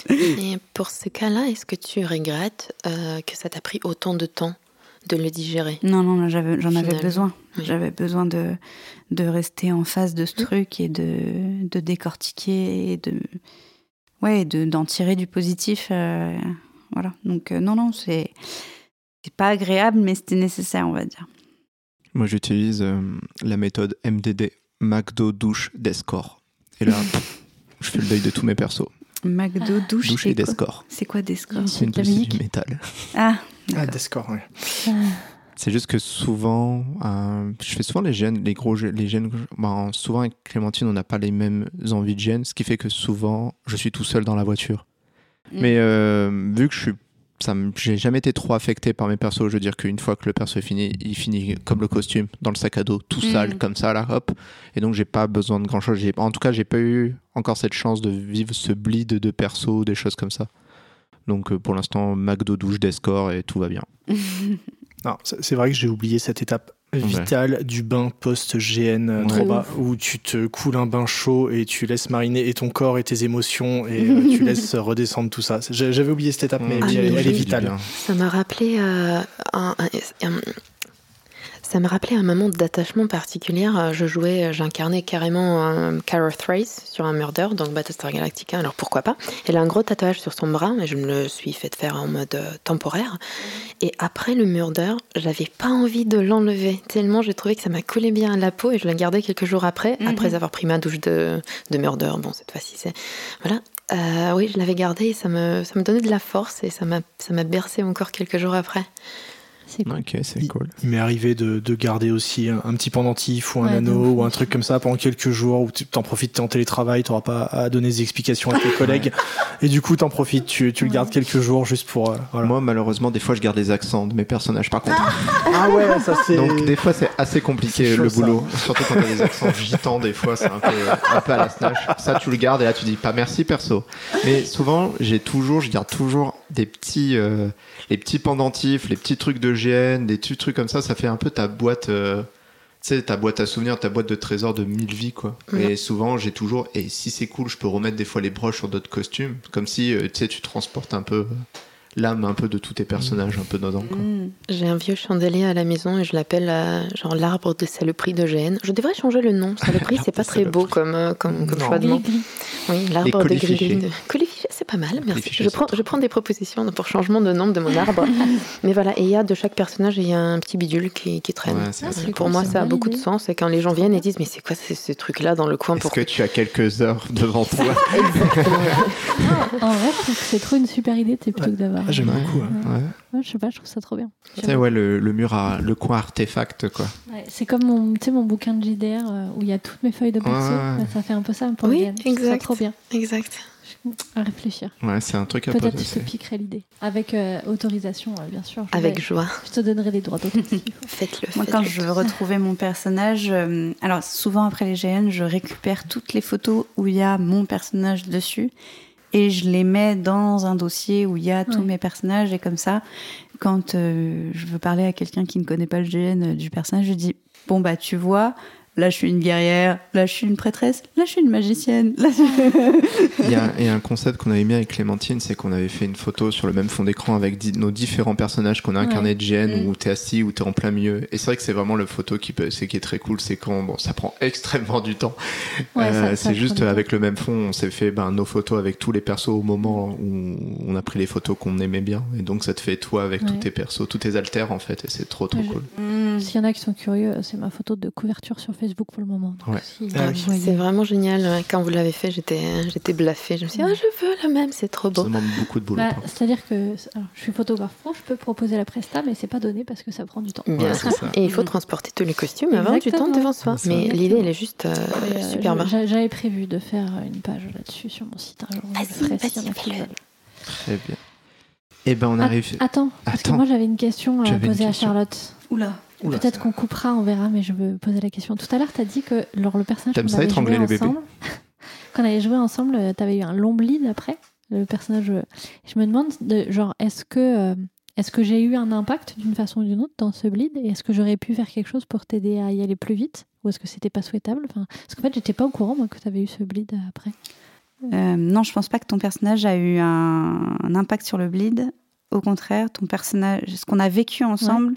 Et pour ce cas-là, est-ce que tu regrettes euh, que ça t'a pris autant de temps de le digérer? Non, non, j'en avais besoin. oui. J'avais besoin de, de rester en face de ce truc et de, de décortiquer et de ouais, de- d'en tirer du positif. euh, voilà. Donc, euh, non, non, c'est c'est pas agréable, mais c'était nécessaire, on va dire. Moi, j'utilise euh, la méthode MDD, McDo, douche, Descore. Et là, pff, je fais le deuil de tous mes persos. McDo, douche, Douche c'est et quoi Descore. C'est quoi des scores C'est une musique du métal. Ah, Ah, D'accord. Descore, ouais. C'est juste que souvent, euh, je fais souvent les gènes, les gros gènes, les gènes. ben, souvent avec Clémentine, on n'a pas les mêmes envies de gènes, ce qui fait que souvent, je suis tout seul dans la voiture. Mm. Mais euh, vu que je suis, ça, j'ai jamais été trop affecté par mes persos. Je veux dire qu'une fois que le perso est fini, il finit comme le costume dans le sac à dos, tout Mm. sale comme ça là, hop. Et donc j'ai pas besoin de grand chose. J'ai, en tout cas, j'ai pas eu encore cette chance de vivre ce bleed de perso, des choses comme ça. Donc euh, pour l'instant, McDo douche, Descore et tout va bien. Non, c'est vrai que j'ai oublié cette étape vital du bain post-GN euh, Ouais. trop bas, où tu te coules un bain chaud et tu laisses mariner et ton corps et tes émotions et euh, tu laisses redescendre tout ça. J'avais oublié cette étape, mais Mmh, Ah, elle, est vitale. Ça m'a rappelé euh, un, un- un- ça m'a rappelé un moment d'attachement particulier. Euh, Je jouais, j'incarnais carrément un Cara Thrace sur un murder, donc Battlestar Galactica. Alors pourquoi pas? Elle a un gros tatouage sur son bras, mais je me le suis fait faire en mode euh, temporaire. Et après le murder, j'avais pas envie de l'enlever tellement j'ai trouvé que ça m'a collé bien à la peau et je l'ai gardé quelques jours après, Mhm. après avoir pris ma douche de, de murder. Bon, cette fois-ci c'est voilà. Euh, oui, je l'avais gardé et ça me, ça me donnait de la force et ça m'a, ça m'a bercé encore quelques jours après. C'est cool. Ok, c'est cool. Il m'est arrivé de, de garder aussi un, un petit pendentif ou un Ouais, anneau ou un truc comme ça pendant quelques jours où tu t'en profites, t'es en télétravail, t'auras pas à donner des explications à tes collègues et du coup t'en profites, tu, tu le gardes quelques jours juste pour... euh, voilà. Moi, malheureusement, des fois, je garde les accents de mes personnages, par contre. Ah ouais, ça c'est... Donc, des fois, c'est assez compliqué chaud, le ça. boulot. Surtout quand t'as des accents gitans, des fois, c'est un peu, un peu à la snatch. Ça, tu le gardes et là, tu dis pas merci, perso. Mais souvent, j'ai toujours, je garde toujours des petits, euh, les petits pendentifs, les petits trucs de Des trucs comme ça. Ça fait un peu ta boîte, euh, tu sais, ta boîte à souvenirs, ta boîte de trésors de mille vies, quoi. Mhm. Et souvent, j'ai toujours, et si c'est cool, je peux remettre des fois les broches sur d'autres costumes. Comme si, euh, tu sais, tu transportes un peu euh, l'âme un peu de tous tes personnages un peu dedans, quoi. Mm. J'ai un vieux chandelier à la maison et je l'appelle euh, genre l'arbre de saloperie de GN. Je devrais changer le nom. Saloperie, c'est pas très beau comme, comme, comme choix de nom. Oui, l'arbre de gris pas mal, merci. Je c'est prends, je prends des propositions pour changement de nom de mon arbre. Mais voilà, et il y a de chaque personnage, il y a un petit bidule qui, qui traîne. Ouais, c'est Ah, c'est pour cool, moi, c'est ça a beaucoup de sens. Et quand les gens viennent et disent, mais c'est quoi ces, ces trucs-là dans le coin Est-ce pour que tu as quelques heures devant toi En vrai, je trouve que c'est trop une super idée, c'est plutôt que d'avoir. Ah, j'aime Ouais. beaucoup. hein. Ouais. Ouais, je sais pas, je trouve ça trop bien. Tu sais, ouais, le, le mur à le coin artefact, quoi. Ouais, c'est comme mon, tu sais, mon bouquin de JDR euh, où il y a toutes mes feuilles de perso. Ouais, ouais. Ça fait un peu ça pour Oui, ça exact. trop bien. Exact. À réfléchir. Ouais, c'est un truc à Peut-être poser. je te piquerai l'idée. Avec euh, autorisation, euh, bien sûr. Je Avec vais- joie. Je te donnerai des droits d'auteur. Faites-le. Moi, quand je veux tous. retrouver mon personnage, euh, alors souvent après les GN, je récupère toutes les photos où il y a mon personnage dessus et je les mets dans un dossier où il y a tous Ouais. mes personnages. Et comme ça, quand euh, je veux parler à quelqu'un qui ne connaît pas le GN euh, du personnage, je dis Bon, bah, tu vois. Là, je suis une guerrière. Là, je suis une prêtresse. Là, je suis une magicienne. Là, je- Il y, a, il y a un concept qu'on avait mis avec Clémentine, c'est qu'on avait fait une photo sur le même fond d'écran avec di- nos différents personnages qu'on a incarnés de GN, Mm. où t'es assis, où t'es en plein milieu. Et c'est vrai que c'est vraiment le photo qui, peut, c'est qui est très cool, c'est quand bon, ça prend extrêmement du temps. Ouais, Euh, c'est juste avec le même fond, on s'est fait ben, nos photos avec tous les persos au moment où on a pris les photos qu'on aimait bien. Et donc ça te fait toi avec tous tes persos, tous tes alters en fait, et c'est trop trop Ouais, je- cool. Mm. S'il y en a qui sont curieux, c'est ma photo de couverture sur Facebook pour le moment. Donc, Ouais. si Ah vous oui. voyez- C'est vraiment génial. Quand vous l'avez fait, j'étais, j'étais bluffée. Je me suis dit, ah, je veux la même, c'est trop Ça beau. demande beaucoup de boulot. Bah. C'est-à-dire que alors, je suis photographe pro, je peux proposer la presta, mais c'est pas donné parce que ça prend du temps. Bien Ouais, sûr. ça. Et il faut transporter tous les costumes, avoir du temps devant soi. Mais ça. l'idée, elle est juste euh, euh, super je- bien. j'a- J'avais prévu de faire une page là-dessus sur mon site. Un jour, le Vas-y, vas-y, fais-le. veulent. Très bien. Et ben on arrive. Attends, parce que Attends. moi j'avais une question à poser à. Charlotte. Oula. Peut-être qu'on coupera, on verra, mais je veux poser la question. Tout à l'heure, tu as dit que lors le personnage qu'on ça, avait étrangler joué les ensemble, qu'on avait joué ensemble, tu avais eu un long bleed après le personnage. euh, Je me demande, de, genre, est-ce que euh, est-ce que j'ai eu un impact d'une façon ou d'une autre dans ce bleed et est-ce que j'aurais pu faire quelque chose pour t'aider à y aller plus vite ou est-ce que c'était pas souhaitable? Enfin, Parce qu'en fait, j'étais pas au courant moi que tu avais eu ce bleed après. Euh, non, je pense pas que ton personnage a eu un, un impact sur le bleed. Au contraire, ton personnage, ce qu'on a vécu ensemble,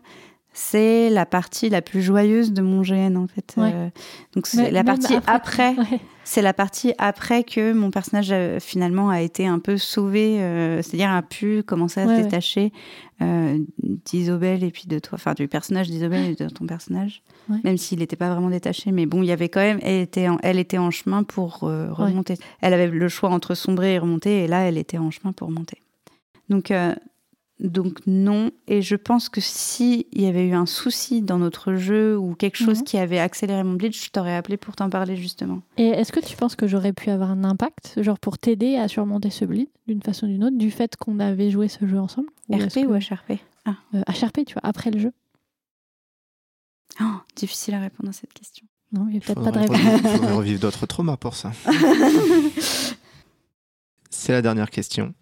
c'est la partie la plus joyeuse de mon GN en fait. Ouais. Euh, donc c'est la partie après, Ouais. c'est la partie après que mon personnage euh, finalement a été un peu sauvé, euh, c'est-à-dire a pu commencer à Ouais, se détacher euh, d'Isobel et puis de toi, enfin du personnage d'Isobel et de ton personnage, même s'il n'était pas vraiment détaché. Mais bon, il y avait quand même, elle était en, elle était en chemin pour remonter. Elle avait le choix entre sombrer et remonter, et là, elle était en chemin pour remonter. Donc, donc non. Et je pense que si il y avait eu un souci dans notre jeu ou quelque chose Mhm. qui avait accéléré mon bleed, je t'aurais appelé pour t'en parler justement. Et est-ce que tu penses que j'aurais pu avoir un impact, genre pour t'aider à surmonter ce bleed d'une façon ou d'une autre, du fait qu'on avait joué ce jeu ensemble est-ce RP que- ou HRP Ah, euh, HRP, tu vois, après le jeu oh, difficile à répondre à cette question. Non, il n'y a peut-être pas de réponse. revivre, faudrait revivre d'autres traumas pour ça. C'est la dernière question.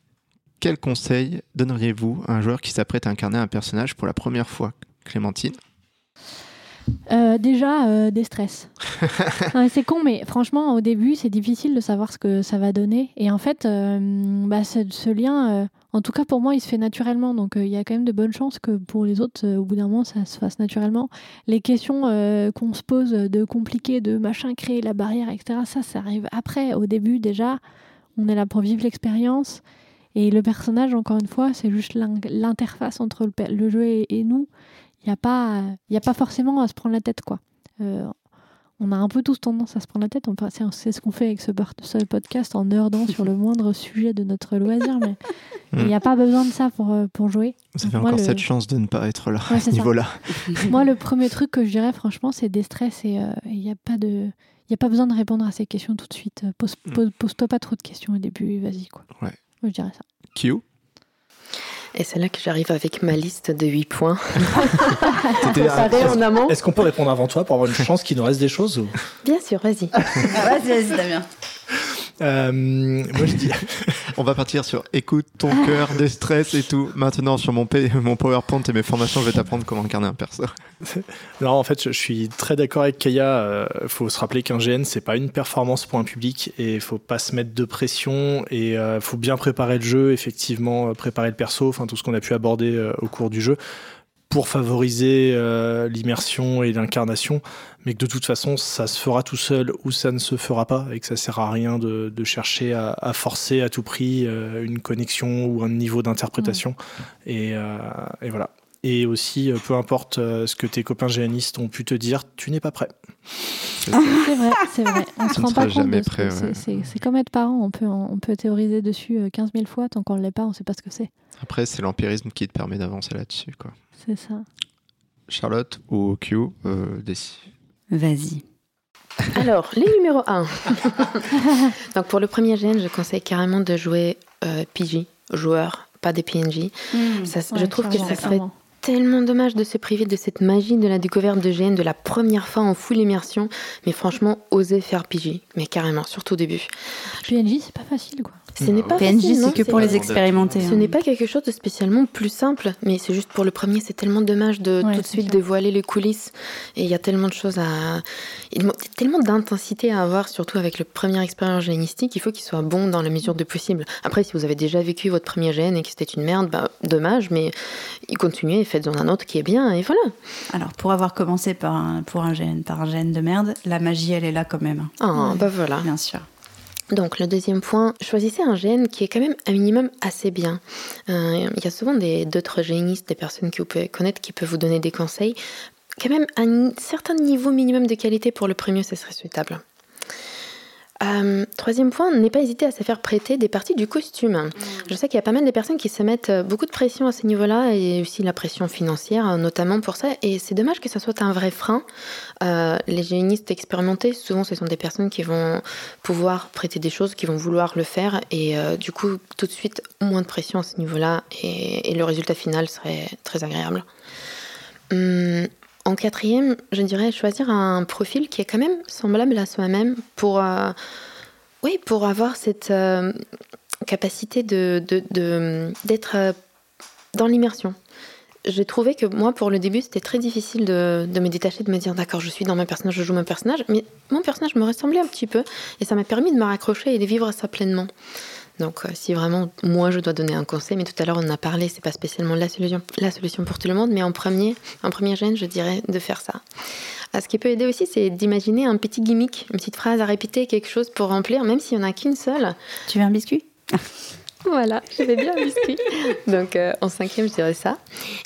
Quel conseil donneriez-vous à un joueur qui s'apprête à incarner un personnage pour la première fois Clémentine? Euh, déjà, euh, des stress. C'est con, mais franchement, au début, c'est difficile de savoir ce que ça va donner. Et en fait, euh, bah, ce, lien, en tout cas pour moi, il se fait naturellement. Donc il y a quand même de bonnes chances que pour les autres, au bout d'un moment, ça se fasse naturellement. Les questions qu'on se pose de compliquer, de machin, créer la barrière, etc., ça, ça arrive après. Au début, déjà, on est là pour vivre l'expérience. Et le personnage, encore une fois, c'est juste l'in- l'interface entre le, le jeu et, et nous. Il n'y a, pas- y a pas forcément à se prendre la tête, quoi. Euh, on a un peu tous tendance à se prendre la tête. C'est ce qu'on fait avec ce, podcast en nerdant sur le moindre sujet de notre loisir. Mais il n'y a pas besoin de ça pour, euh, pour jouer. Vous avez encore le- cette chance de ne pas être là Ouais, à ce niveau-là. Moi, le premier truc que je dirais, franchement, c'est des stress et euh, il n'y a pas de. Il y a pas besoin de répondre à ces questions tout de suite. Euh, Pose, Mm. pose- pose-toi pas trop de questions au début, vas-y quoi. Ouais. Moi, je dirais ça. Q Et c'est là que j'arrive avec ma liste de 8 points. Est-ce qu'on peut répondre avant toi pour avoir une chance qu'il nous reste des choses ou- Bien sûr, vas-y. vas-y, vas-y, Damien. Euh, Moi, je dis. On va partir sur écoute ton cœur, des stress et tout. Maintenant, sur mon, P- mon PowerPoint et mes formations, je vais t'apprendre comment incarner un perso. Non, en fait, je, je suis très d'accord avec Kaya. Il faut se rappeler qu'un GN, c'est pas une performance pour un public et il faut pas se mettre de pression et il faut bien préparer le jeu, effectivement, euh, préparer le perso, enfin tout ce qu'on a pu aborder euh, au cours du jeu pour favoriser euh, l'immersion et l'incarnation, mais que de toute façon, ça se fera tout seul ou ça ne se fera pas et que ça sert à rien de, de chercher à, à forcer à tout prix euh, une connexion ou un niveau d'interprétation. Et, euh, et voilà. Et aussi, peu importe ce que tes copains géanistes ont pu te dire, tu n'es pas prêt. C'est vrai, c'est vrai. On se ne rend pas compte. jamais de ce c'est- ouais. C'est c'est comme être parent. On peut, on peut théoriser dessus euh, 15 000 fois. Tant qu'on ne l'est pas, on ne sait pas ce que c'est. Après, c'est l'empirisme qui te permet d'avancer là-dessus. quoi. C'est ça. Charlotte ou Q, euh, décide. Vas-y. Alors, les numéros 1. Donc, pour le premier GN, je conseille carrément de jouer euh, PJ, joueur, pas des PNJ. Ça, je trouve que ça serait tellement dommage de se priver de cette magie de la découverte de GN de la première fois en full immersion. Mais franchement, oser faire PJ. Mais carrément, surtout au début. PNJ, c'est pas facile quoi. Ce n'est pas PNJ, facile, non, c'est que pour les expérimenter. Ce hein. n'est pas quelque chose de spécialement plus simple, mais c'est juste pour le premier, c'est tellement dommage de Ouais, tout de suite dévoiler les coulisses. Et il y a tellement de choses à. il y a tellement d'intensité à avoir, surtout avec le premier expérience génistique, il faut qu'il soit bon dans la mesure du possible. Après, si vous avez déjà vécu votre premier gène et que c'était une merde, bah, dommage, mais continuez, faites-en un autre qui est bien, et voilà. Alors, pour avoir commencé par un, pour un gène, par un gène de merde, la magie, elle est là quand même. Ah, Ouais. bah voilà. Bien sûr. Donc le deuxième point, choisissez un gène qui est quand même un minimum assez bien. Euh, Il y a souvent d'autres génistes, des personnes que vous pouvez connaître qui peuvent vous donner des conseils. Quand même un certain niveau minimum de qualité pour le premier, ce serait souhaitable. Euh, troisième point, n'est pas hésiter à se faire prêter des parties du costume. Je sais qu'il y a pas mal de personnes qui se mettent euh, beaucoup de pression à ce niveau-là et aussi la pression financière, euh, notamment pour ça. Et c'est dommage que ça soit un vrai frein. Euh, les génistes expérimentés, souvent, ce sont des personnes qui vont pouvoir prêter des choses, qui vont vouloir le faire. Et euh, du coup, tout de suite, moins de pression à ce niveau-là. Et, et le résultat final serait très agréable. Hum, en quatrième, je dirais choisir un profil qui est quand même semblable à soi-même pour, euh, oui, pour avoir cette euh, capacité de, d'être euh, dans l'immersion. J'ai trouvé que moi, pour le début, c'était très difficile de, de me détacher, de me dire d'accord, je suis dans mon personnage, je joue mon personnage, mais mon personnage me ressemblait un petit peu et ça m'a permis de me raccrocher et de vivre ça pleinement. Donc, euh, si vraiment moi je dois donner un conseil, mais tout à l'heure on en a parlé, c'est pas spécialement la solution, la solution pour tout le monde, mais en premier, en premier gène, je dirais de faire ça. Ah, ce qui peut aider aussi, c'est d'imaginer un petit gimmick, une petite phrase à répéter, quelque chose pour remplir, même s'il n'y en a qu'une seule. Tu veux un biscuit? Voilà, je vais bien biscuit. Donc euh, en cinquième, je dirais ça.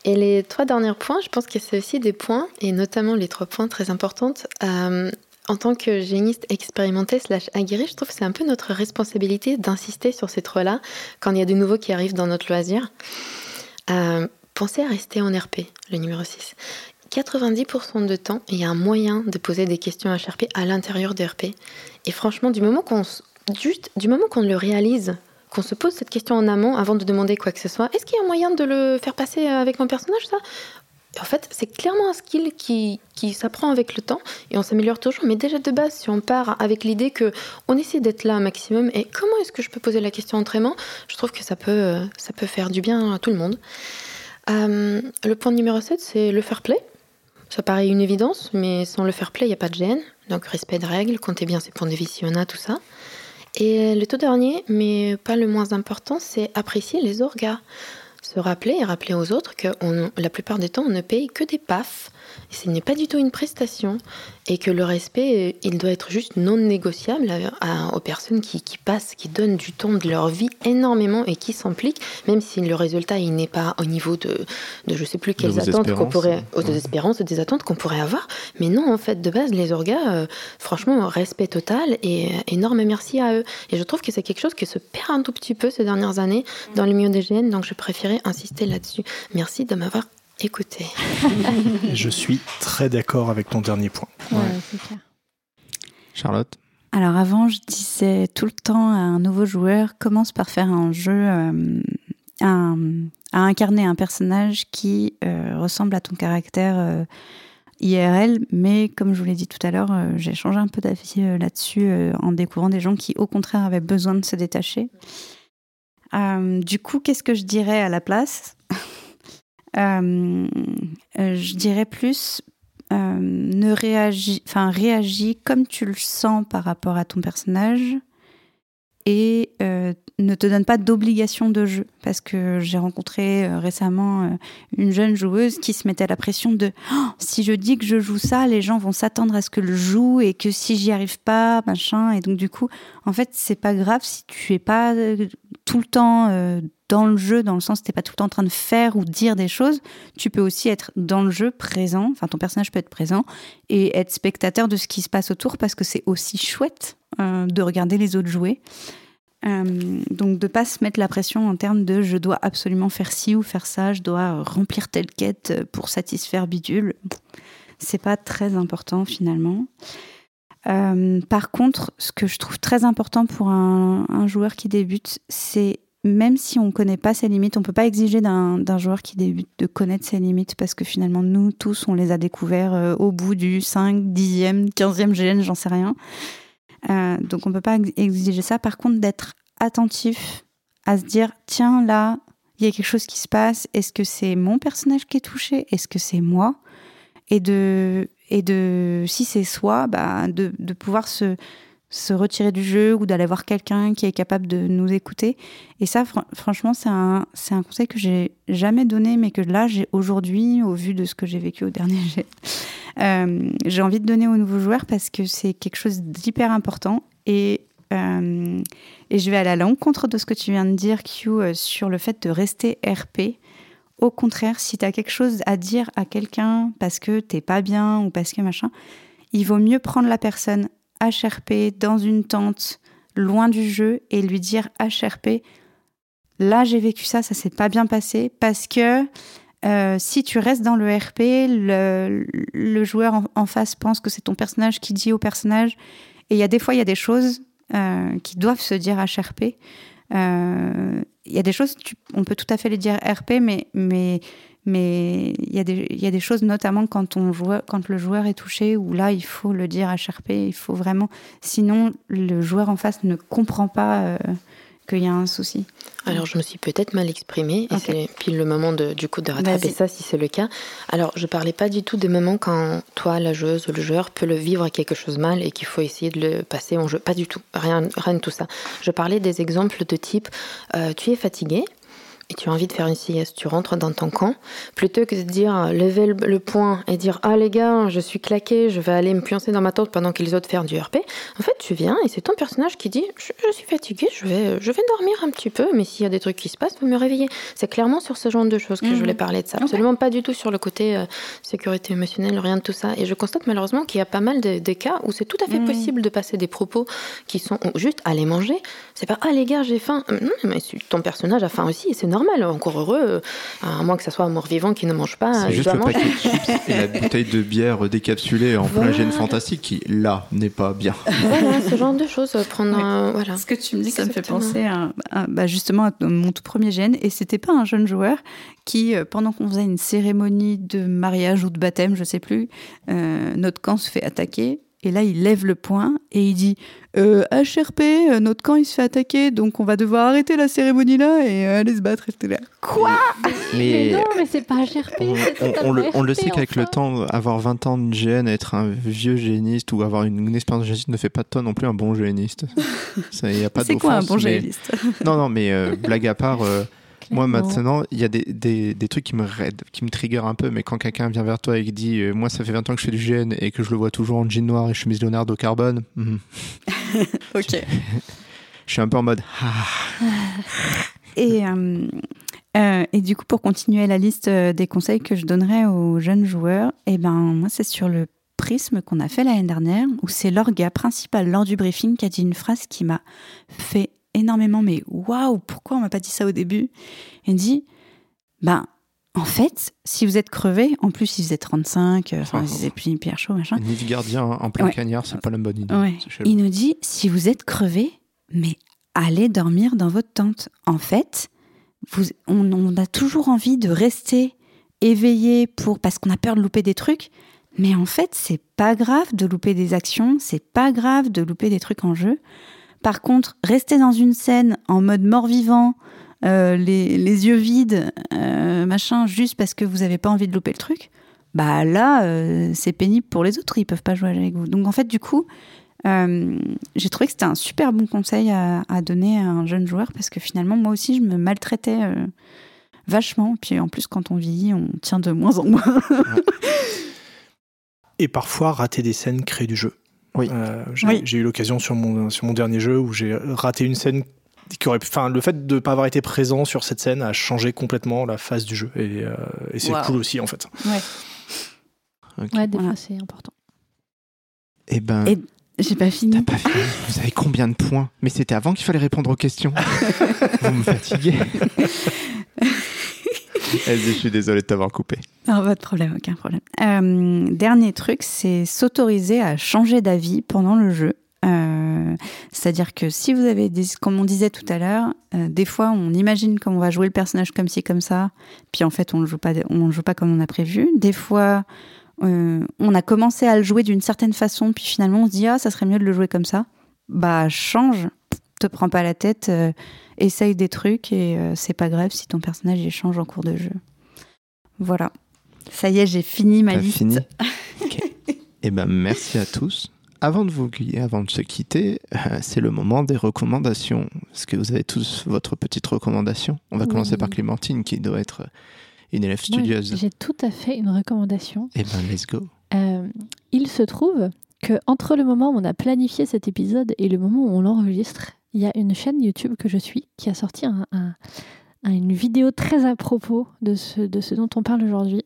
Et les trois derniers points, je pense que c'est aussi des points, et notamment les trois points très importants. euh, en tant que géniste expérimenté slash aguerri, je trouve que c'est un peu notre responsabilité d'insister sur ces trois-là quand il y a des nouveaux qui arrivent dans notre loisir. Euh, pensez à rester en RP, le numéro 6. 90% de temps, il y a un moyen de poser des questions à HRP à l'intérieur de RP. Et franchement, du moment qu'on juste du moment qu'on le réalise, qu'on se pose cette question en amont avant de demander quoi que ce soit, est-ce qu'il y a un moyen de le faire passer avec mon personnage ça? En fait, c'est clairement un skill qui, qui s'apprend avec le temps et on s'améliore toujours. Mais déjà de base, si on part avec l'idée que on essaie d'être là un maximum et comment est-ce que je peux poser la question autrement, je trouve que ça peut, ça peut faire du bien à tout le monde. Euh, le point numéro 7, c'est le fair play. Ça paraît une évidence, mais sans le fair play, il n'y a pas de gêne. Donc respect de règles, comptez bien ses points de vie si on a, tout ça. Et le tout dernier, mais pas le moins important, c'est apprécier les orgas. Se rappeler et rappeler aux autres que la plupart des temps, on ne paye que des PAF ce n'est pas du tout une prestation et que le respect, il doit être juste non négociable aux personnes qui, passent, qui donnent du temps de leur vie énormément et qui s'impliquent, même si le résultat il n'est pas au niveau de, de je sais plus quelles attentes qu'on pourrait, aux espérances, des attentes qu'on pourrait avoir. Mais non, en fait, de base, les orgas, euh, franchement, respect total et énorme merci à eux. Et je trouve que c'est quelque chose qui se perd un tout petit peu ces dernières années dans le milieu des GN, donc je préférais insister là-dessus. Merci de m'avoir Écoutez. je suis très d'accord avec ton dernier point. Charlotte Alors avant, je disais tout le temps à un nouveau joueur, commence par faire un jeu, euh, à incarner un personnage qui euh, ressemble à ton caractère euh, IRL, mais comme je vous l'ai dit tout à l'heure, j'ai changé un peu d'avis là-dessus en découvrant des gens qui, au contraire, avaient besoin de se détacher. du coup, qu'est-ce que je dirais à la place? Je dirais plus euh, ne réagis, enfin réagis comme tu le sens par rapport à ton personnage et ne te donne pas d'obligation de jeu. Parce que j'ai rencontré récemment une jeune joueuse qui se mettait la pression de oh, si je dis que je joue ça, les gens vont s'attendre à ce que je joue et que si j'y arrive pas, machin. Et donc, du coup, en fait, c'est pas grave si tu es pas tout le temps dans le jeu, dans le sens tu pas tout le temps en train de faire ou dire des choses, tu peux aussi être dans le jeu présent, enfin ton personnage peut être présent et être spectateur de ce qui se passe autour parce que c'est aussi chouette euh, de regarder les autres jouer. Euh, donc de pas se mettre la pression en termes de je dois absolument faire ci ou faire ça, je dois remplir telle quête pour satisfaire bidule. C'est pas très important finalement. Euh, par contre, ce que je trouve très important pour un, joueur qui débute, c'est même si on ne connaît pas ses limites, on ne peut pas exiger d'un joueur qui débute de connaître ses limites parce que finalement, nous tous, on les a découverts euh, au bout du 5, 10e, 15e GN, j'en sais rien. Euh, donc on ne peut pas exiger ça. Par contre, d'être attentif à se dire, tiens, là, il y a quelque chose qui se passe. Est-ce que c'est mon personnage qui est touché? Est-ce que c'est moi? Et de, et de, si c'est soi, bah, de, de pouvoir se, se retirer du jeu ou d'aller voir quelqu'un qui est capable de nous écouter. Et ça, franchement, c'est un, un conseil que j'ai jamais donné, mais que là, j'ai aujourd'hui, au vu de ce que j'ai vécu au dernier jet, euh, j'ai envie de donner aux nouveaux joueurs parce que c'est quelque chose d'hyper important. Et, euh, et je vais aller à l'encontre de ce que tu viens de dire, Q, euh, sur le fait de rester RP. Au contraire, si tu as quelque chose à dire à quelqu'un parce que t'es pas bien ou parce que machin, il vaut mieux prendre la personne HRP dans une tente loin du jeu et lui dire HRP, là j'ai vécu ça, ça s'est pas bien passé parce que euh, si tu restes dans le RP, le, joueur en, face pense que c'est ton personnage qui dit au personnage. Et il y a des fois, il y a des choses euh, qui doivent se dire HRP. Euh, il y a des choses, on peut tout à fait les dire RP, mais, mais mais il y, a des, y a des choses, notamment quand, on joue, quand le joueur est touché, où là, il faut le dire HRP, il faut vraiment. Sinon, le joueur en face ne comprend pas euh, qu'il y a un souci. Alors, je me suis peut-être mal exprimée, et c'est pile le moment de, du coup de rattraper ça si c'est le cas. Alors, je parlais pas du tout des moments quand toi, la joueuse ou le joueur, peut le vivre quelque chose mal et qu'il faut essayer de le passer en jeu. Pas du tout, rien, rien de tout ça. Je parlais des exemples de type euh, tu es fatigué, et tu as envie de faire une sieste, tu rentres dans ton camp, plutôt que de dire lever le point et dire ah les gars, je suis claqué, je vais aller me pioncer dans ma tente pendant que les autres font du RP. En fait, tu viens et c'est ton personnage qui dit je, suis fatigué, je vais, je vais dormir un petit peu, mais s'il y a des trucs qui se passent, vous me réveiller. C'est clairement sur ce genre de choses que je voulais mhm. parler de ça. Absolument pas du tout sur le côté euh, sécurité émotionnelle, rien de tout ça. Et je constate malheureusement qu'il y a pas mal de, cas où c'est tout à fait mhm. possible de passer des propos qui sont juste aller manger. C'est pas ah les gars, j'ai faim. Non, mais ton personnage a faim aussi et c'est normal, encore heureux, euh, à moins que ça soit un mort-vivant qui ne mange pas. C'est juste le paquet de chips et la bouteille de bière décapsulée en plein gène fantastique qui, là, n'est pas bien. Voilà, ce genre de choses. Prendre voilà. Ce que tu me dis, ça me fait penser à, bah, justement à mon tout premier gène. Et c'était pas un jeune joueur qui, euh, pendant qu'on faisait une cérémonie de mariage ou de baptême, je sais plus, euh, notre camp se fait attaquer Et là, il lève le poing et il dit euh, HRP, euh, notre camp il se fait attaquer, donc on va devoir arrêter la cérémonie là et euh, aller se battre. Et là. Quoi? Mais, non, mais c'est pas HRP. On, le, on le RP, sait qu'avec le temps, avoir 20 ans de GN, être un vieux géniste ou avoir une, une expérience de géniste ne fait pas de toi non plus un bon géniste. Ça, y a pas C'est quoi un bon mais- géaliste Non, non, mais euh, blague à part, euh, moi maintenant, il y a des, des, des trucs qui me raident, qui me triggerent un peu, mais quand quelqu'un vient vers toi et qui dit euh, Moi, ça fait 20 ans que je fais du GN et que je le vois toujours en jean noir et chemise Leonardo carbone, mhm. Ok. je suis un peu en mode Ah, Et, euh, euh, et du coup, pour continuer la liste des conseils que je donnerais aux jeunes joueurs, eh ben, moi, c'est sur le prisme qu'on a fait l'année dernière, où c'est l'orga principal lors du briefing qui a dit une phrase qui m'a fait énormément, mais waouh, pourquoi on m'a pas dit ça au début? Il dit, ben, en fait, si vous êtes crevé, en plus, il faisait 35, euh, enfin, il faisait plus hyper chaud, machin. Nive Gardien en plein Ouais. cagnard, c'est pas la bonne idée. Ouais. Il nous dit si vous êtes crevé, mais allez dormir dans votre tente. En fait, vous, on, on a toujours envie de rester éveillé pour parce qu'on a peur de louper des trucs. Mais en fait, c'est pas grave de louper des actions, c'est pas grave de louper des trucs en jeu. Par contre, rester dans une scène en mode mort-vivant, euh, les, yeux vides, euh, machin, juste parce que vous avez pas envie de louper le truc, bah là, euh, c'est pénible pour les autres, ils peuvent pas jouer avec vous. Donc en fait, du coup, j'ai trouvé que c'était un super bon conseil à, donner à un jeune joueur parce que finalement, moi aussi, je me maltraitais vachement. Puis en plus, quand on vieillit, on tient de moins en moins. Et parfois, rater des scènes crée du jeu. Oui. Euh, j'ai Oui. j'ai eu l'occasion sur mon, sur mon dernier jeu où j'ai raté une scène qui aurait pu. Enfin, le fait de ne pas avoir été présent sur cette scène a changé complètement la phase du jeu. Et, euh, et c'est Wow. cool aussi, en fait. Ok. Ouais, des Voilà. fois, c'est important. Eh ben, Et- J'ai pas t'as fini. pas fini. Vous avez combien de points? Mais c'était avant qu'il fallait répondre aux questions. Vous me fatiguez. Je suis désolé de t'avoir coupé. Non, pas de problème, aucun problème. Euh, dernier truc, c'est s'autoriser à changer d'avis pendant le jeu. Euh, C'est-à-dire que si vous avez, comme on disait tout à l'heure, euh, des fois on imagine qu'on va jouer le personnage comme ci, comme ça, puis en fait on ne joue pas, le joue pas comme on a prévu. Des fois, on a commencé à le jouer d'une certaine façon, puis finalement on se dit ah ça serait mieux de le jouer comme ça. Bah change, te prends pas la tête, euh, essaye des trucs et euh, c'est pas grave si ton personnage il change en cours de jeu. Voilà. Ça y est, j'ai fini ma liste. fini. Eh ben, merci à tous. Avant de vous avant de se quitter, euh, c'est le moment des recommandations. Est-ce que vous avez tous votre petite recommandation? On va Oui. commencer par Clémentine, qui doit être une élève studieuse. J'ai tout à fait une recommandation. Eh ben, let's go. Euh, il se trouve que entre le moment où on a planifié cet épisode et le moment où on l'enregistre, il y a une chaîne YouTube que je suis qui a sorti un- un- un- une vidéo très à propos de ce dont on parle aujourd'hui.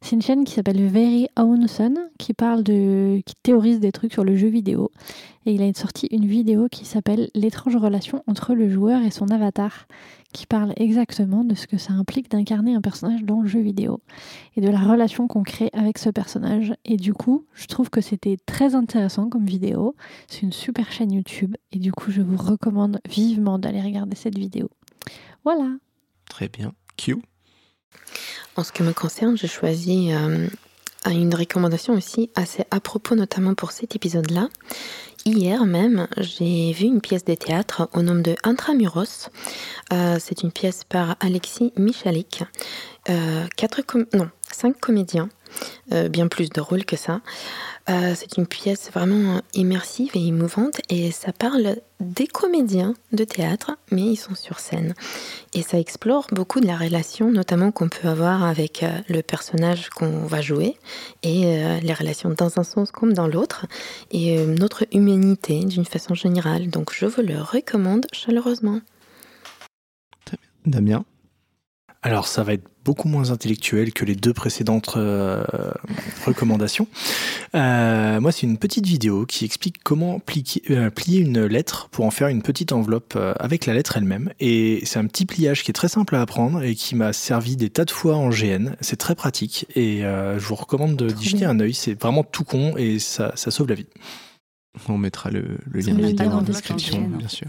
C'est une chaîne qui s'appelle Very Own qui parle de, qui théorise des trucs sur le jeu vidéo. Et il a sorti une vidéo qui s'appelle L'étrange relation entre le joueur et son avatar, qui parle exactement de ce que ça implique d'incarner un personnage dans le jeu vidéo et de la relation qu'on crée avec ce personnage. Et du coup, je trouve que c'était très intéressant comme vidéo. C'est une super chaîne YouTube et du coup, je vous recommande vivement d'aller regarder cette vidéo. Voilà. Très bien. Q. En ce qui me concerne, j'ai choisi euh, une recommandation aussi assez à propos, notamment pour cet épisode-là. Hier même, j'ai vu une pièce de théâtre au nom de Intramuros. Euh, c'est une pièce par Alexis Michalik. Euh, cinq comédiens, euh, bien plus de rôles que ça. Euh, c'est une pièce vraiment immersive et émouvante et ça parle des comédiens de théâtre, mais ils sont sur scène. Et ça explore beaucoup de la relation, notamment qu'on peut avoir avec euh, le personnage qu'on va jouer et les relations dans un sens comme dans l'autre et notre humanité d'une façon générale. Donc je vous le recommande chaleureusement. Damien? Alors, ça va être beaucoup moins intellectuel que les deux précédentes euh, recommandations. Euh, moi, c'est une petite vidéo qui explique comment pliquer- euh, plier une lettre pour en faire une petite enveloppe euh, avec la lettre elle-même. Et c'est un petit pliage qui est très simple à apprendre et qui m'a servi des tas de fois en GN. C'est très pratique et euh, je vous recommande d'y jeter un œil. C'est vraiment tout con et ça, ça sauve la vie. On mettra le, le lien envie de description, non. bien sûr.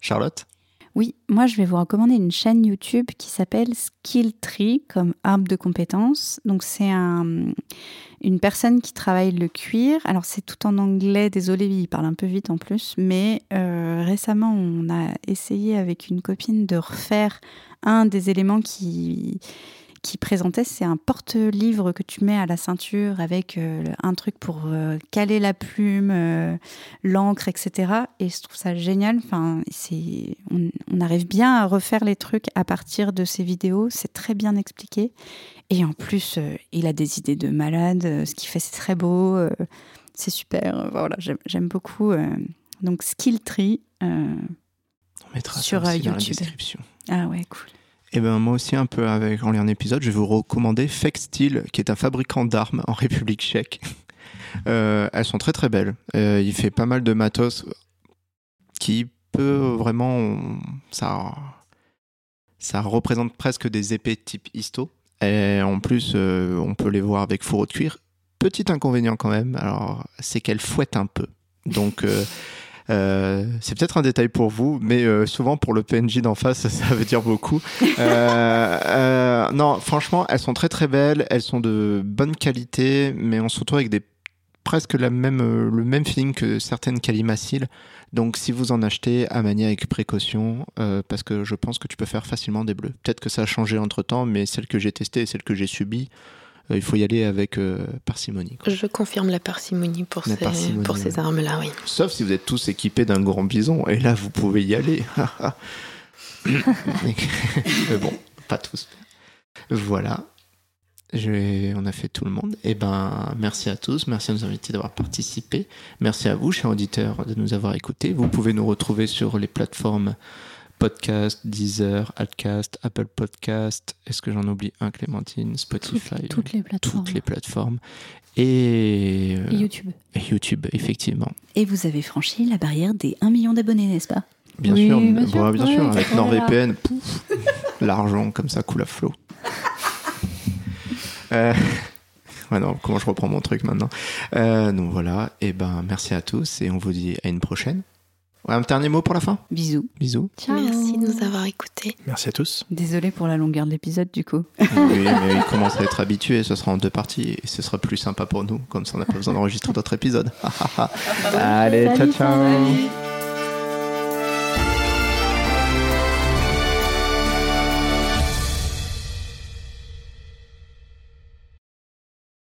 Charlotte? Oui, moi je vais vous recommander une chaîne YouTube qui s'appelle Skill Tree, comme arbre de compétences. Donc c'est un, une personne qui travaille le cuir. Alors c'est tout en anglais, désolé, il parle un peu vite en plus, mais euh, récemment on a essayé avec une copine de refaire un des éléments qui qui présentait, c'est un porte-livre que tu mets à la ceinture avec euh, un truc pour euh, caler la plume, euh, l'encre, etc. Et je trouve ça génial. Enfin, c'est, on, arrive bien à refaire les trucs à partir de ces vidéos. C'est très bien expliqué. Et en plus, il a des idées de malade. Ce qu'il fait, c'est très beau. c'est super. Voilà, j'aime, beaucoup. donc, Skill Tree. on mettra sur ça YouTube. Dans la description. Ah ouais, cool. Et eh ben moi aussi un peu avec en lien épisode, je vais vous recommander Fake Steel, qui est un fabricant d'armes en République Tchèque. Euh, elles sont très très belles. Euh, il fait pas mal de matos qui peut vraiment ça ça représente presque des épées type histo. Et en plus, euh, on peut les voir avec fourreau de cuir. Petit inconvénient quand même, alors c'est qu'elles fouettent un peu. Donc euh, c'est peut-être un détail pour vous, mais euh, souvent pour le PNJ d'en face, ça veut dire beaucoup. Euh, non, franchement, elles sont très très belles, elles sont de bonne qualité, mais on se retrouve avec des presque le même feeling que certaines calimaciles. Donc si vous en achetez, à manier avec précaution, parce que je pense que tu peux faire facilement des bleus. Peut-être que ça a changé entre temps, mais celle que j'ai testée et celle que j'ai subie, euh, il faut y aller avec euh, parcimonie. Je confirme la parcimonie pour ces, pour ces armes-là, oui. Sauf si vous êtes tous équipés d'un grand bison, et là vous pouvez y aller. Mais bon, pas tous. Voilà. Je On a fait tout le monde. Et eh ben, merci à tous. Merci à nos invités d'avoir participé. Merci à vous, chers auditeurs, de nous avoir écoutés. Vous pouvez nous retrouver sur les plateformes Podcast, Deezer, Adcast, Apple Podcast. Est-ce que j'en oublie un, Clémentine Spotify Toutes, les plateformes. Toutes les plateformes. Et, euh, YouTube. Et YouTube, effectivement. Et vous avez franchi la barrière des 1 million d'abonnés, n'est-ce pas? Bien sûr, bien sûr, bien sûr avec NordVPN, l'argent comme ça coule à flot. euh, comment je reprends mon truc maintenant? Euh, Donc voilà, et ben merci à tous et on vous dit à une prochaine un dernier mot pour la fin Bisous. Bisous. Ciao. Merci de nous avoir écoutés. Merci à tous. Désolé pour la longueur de l'épisode du coup. oui, mais il commence à être habitué, ce sera en deux parties et ce sera plus sympa pour nous, comme ça on n'a pas besoin d'enregistrer d'autres épisodes. Allez, ciao ciao.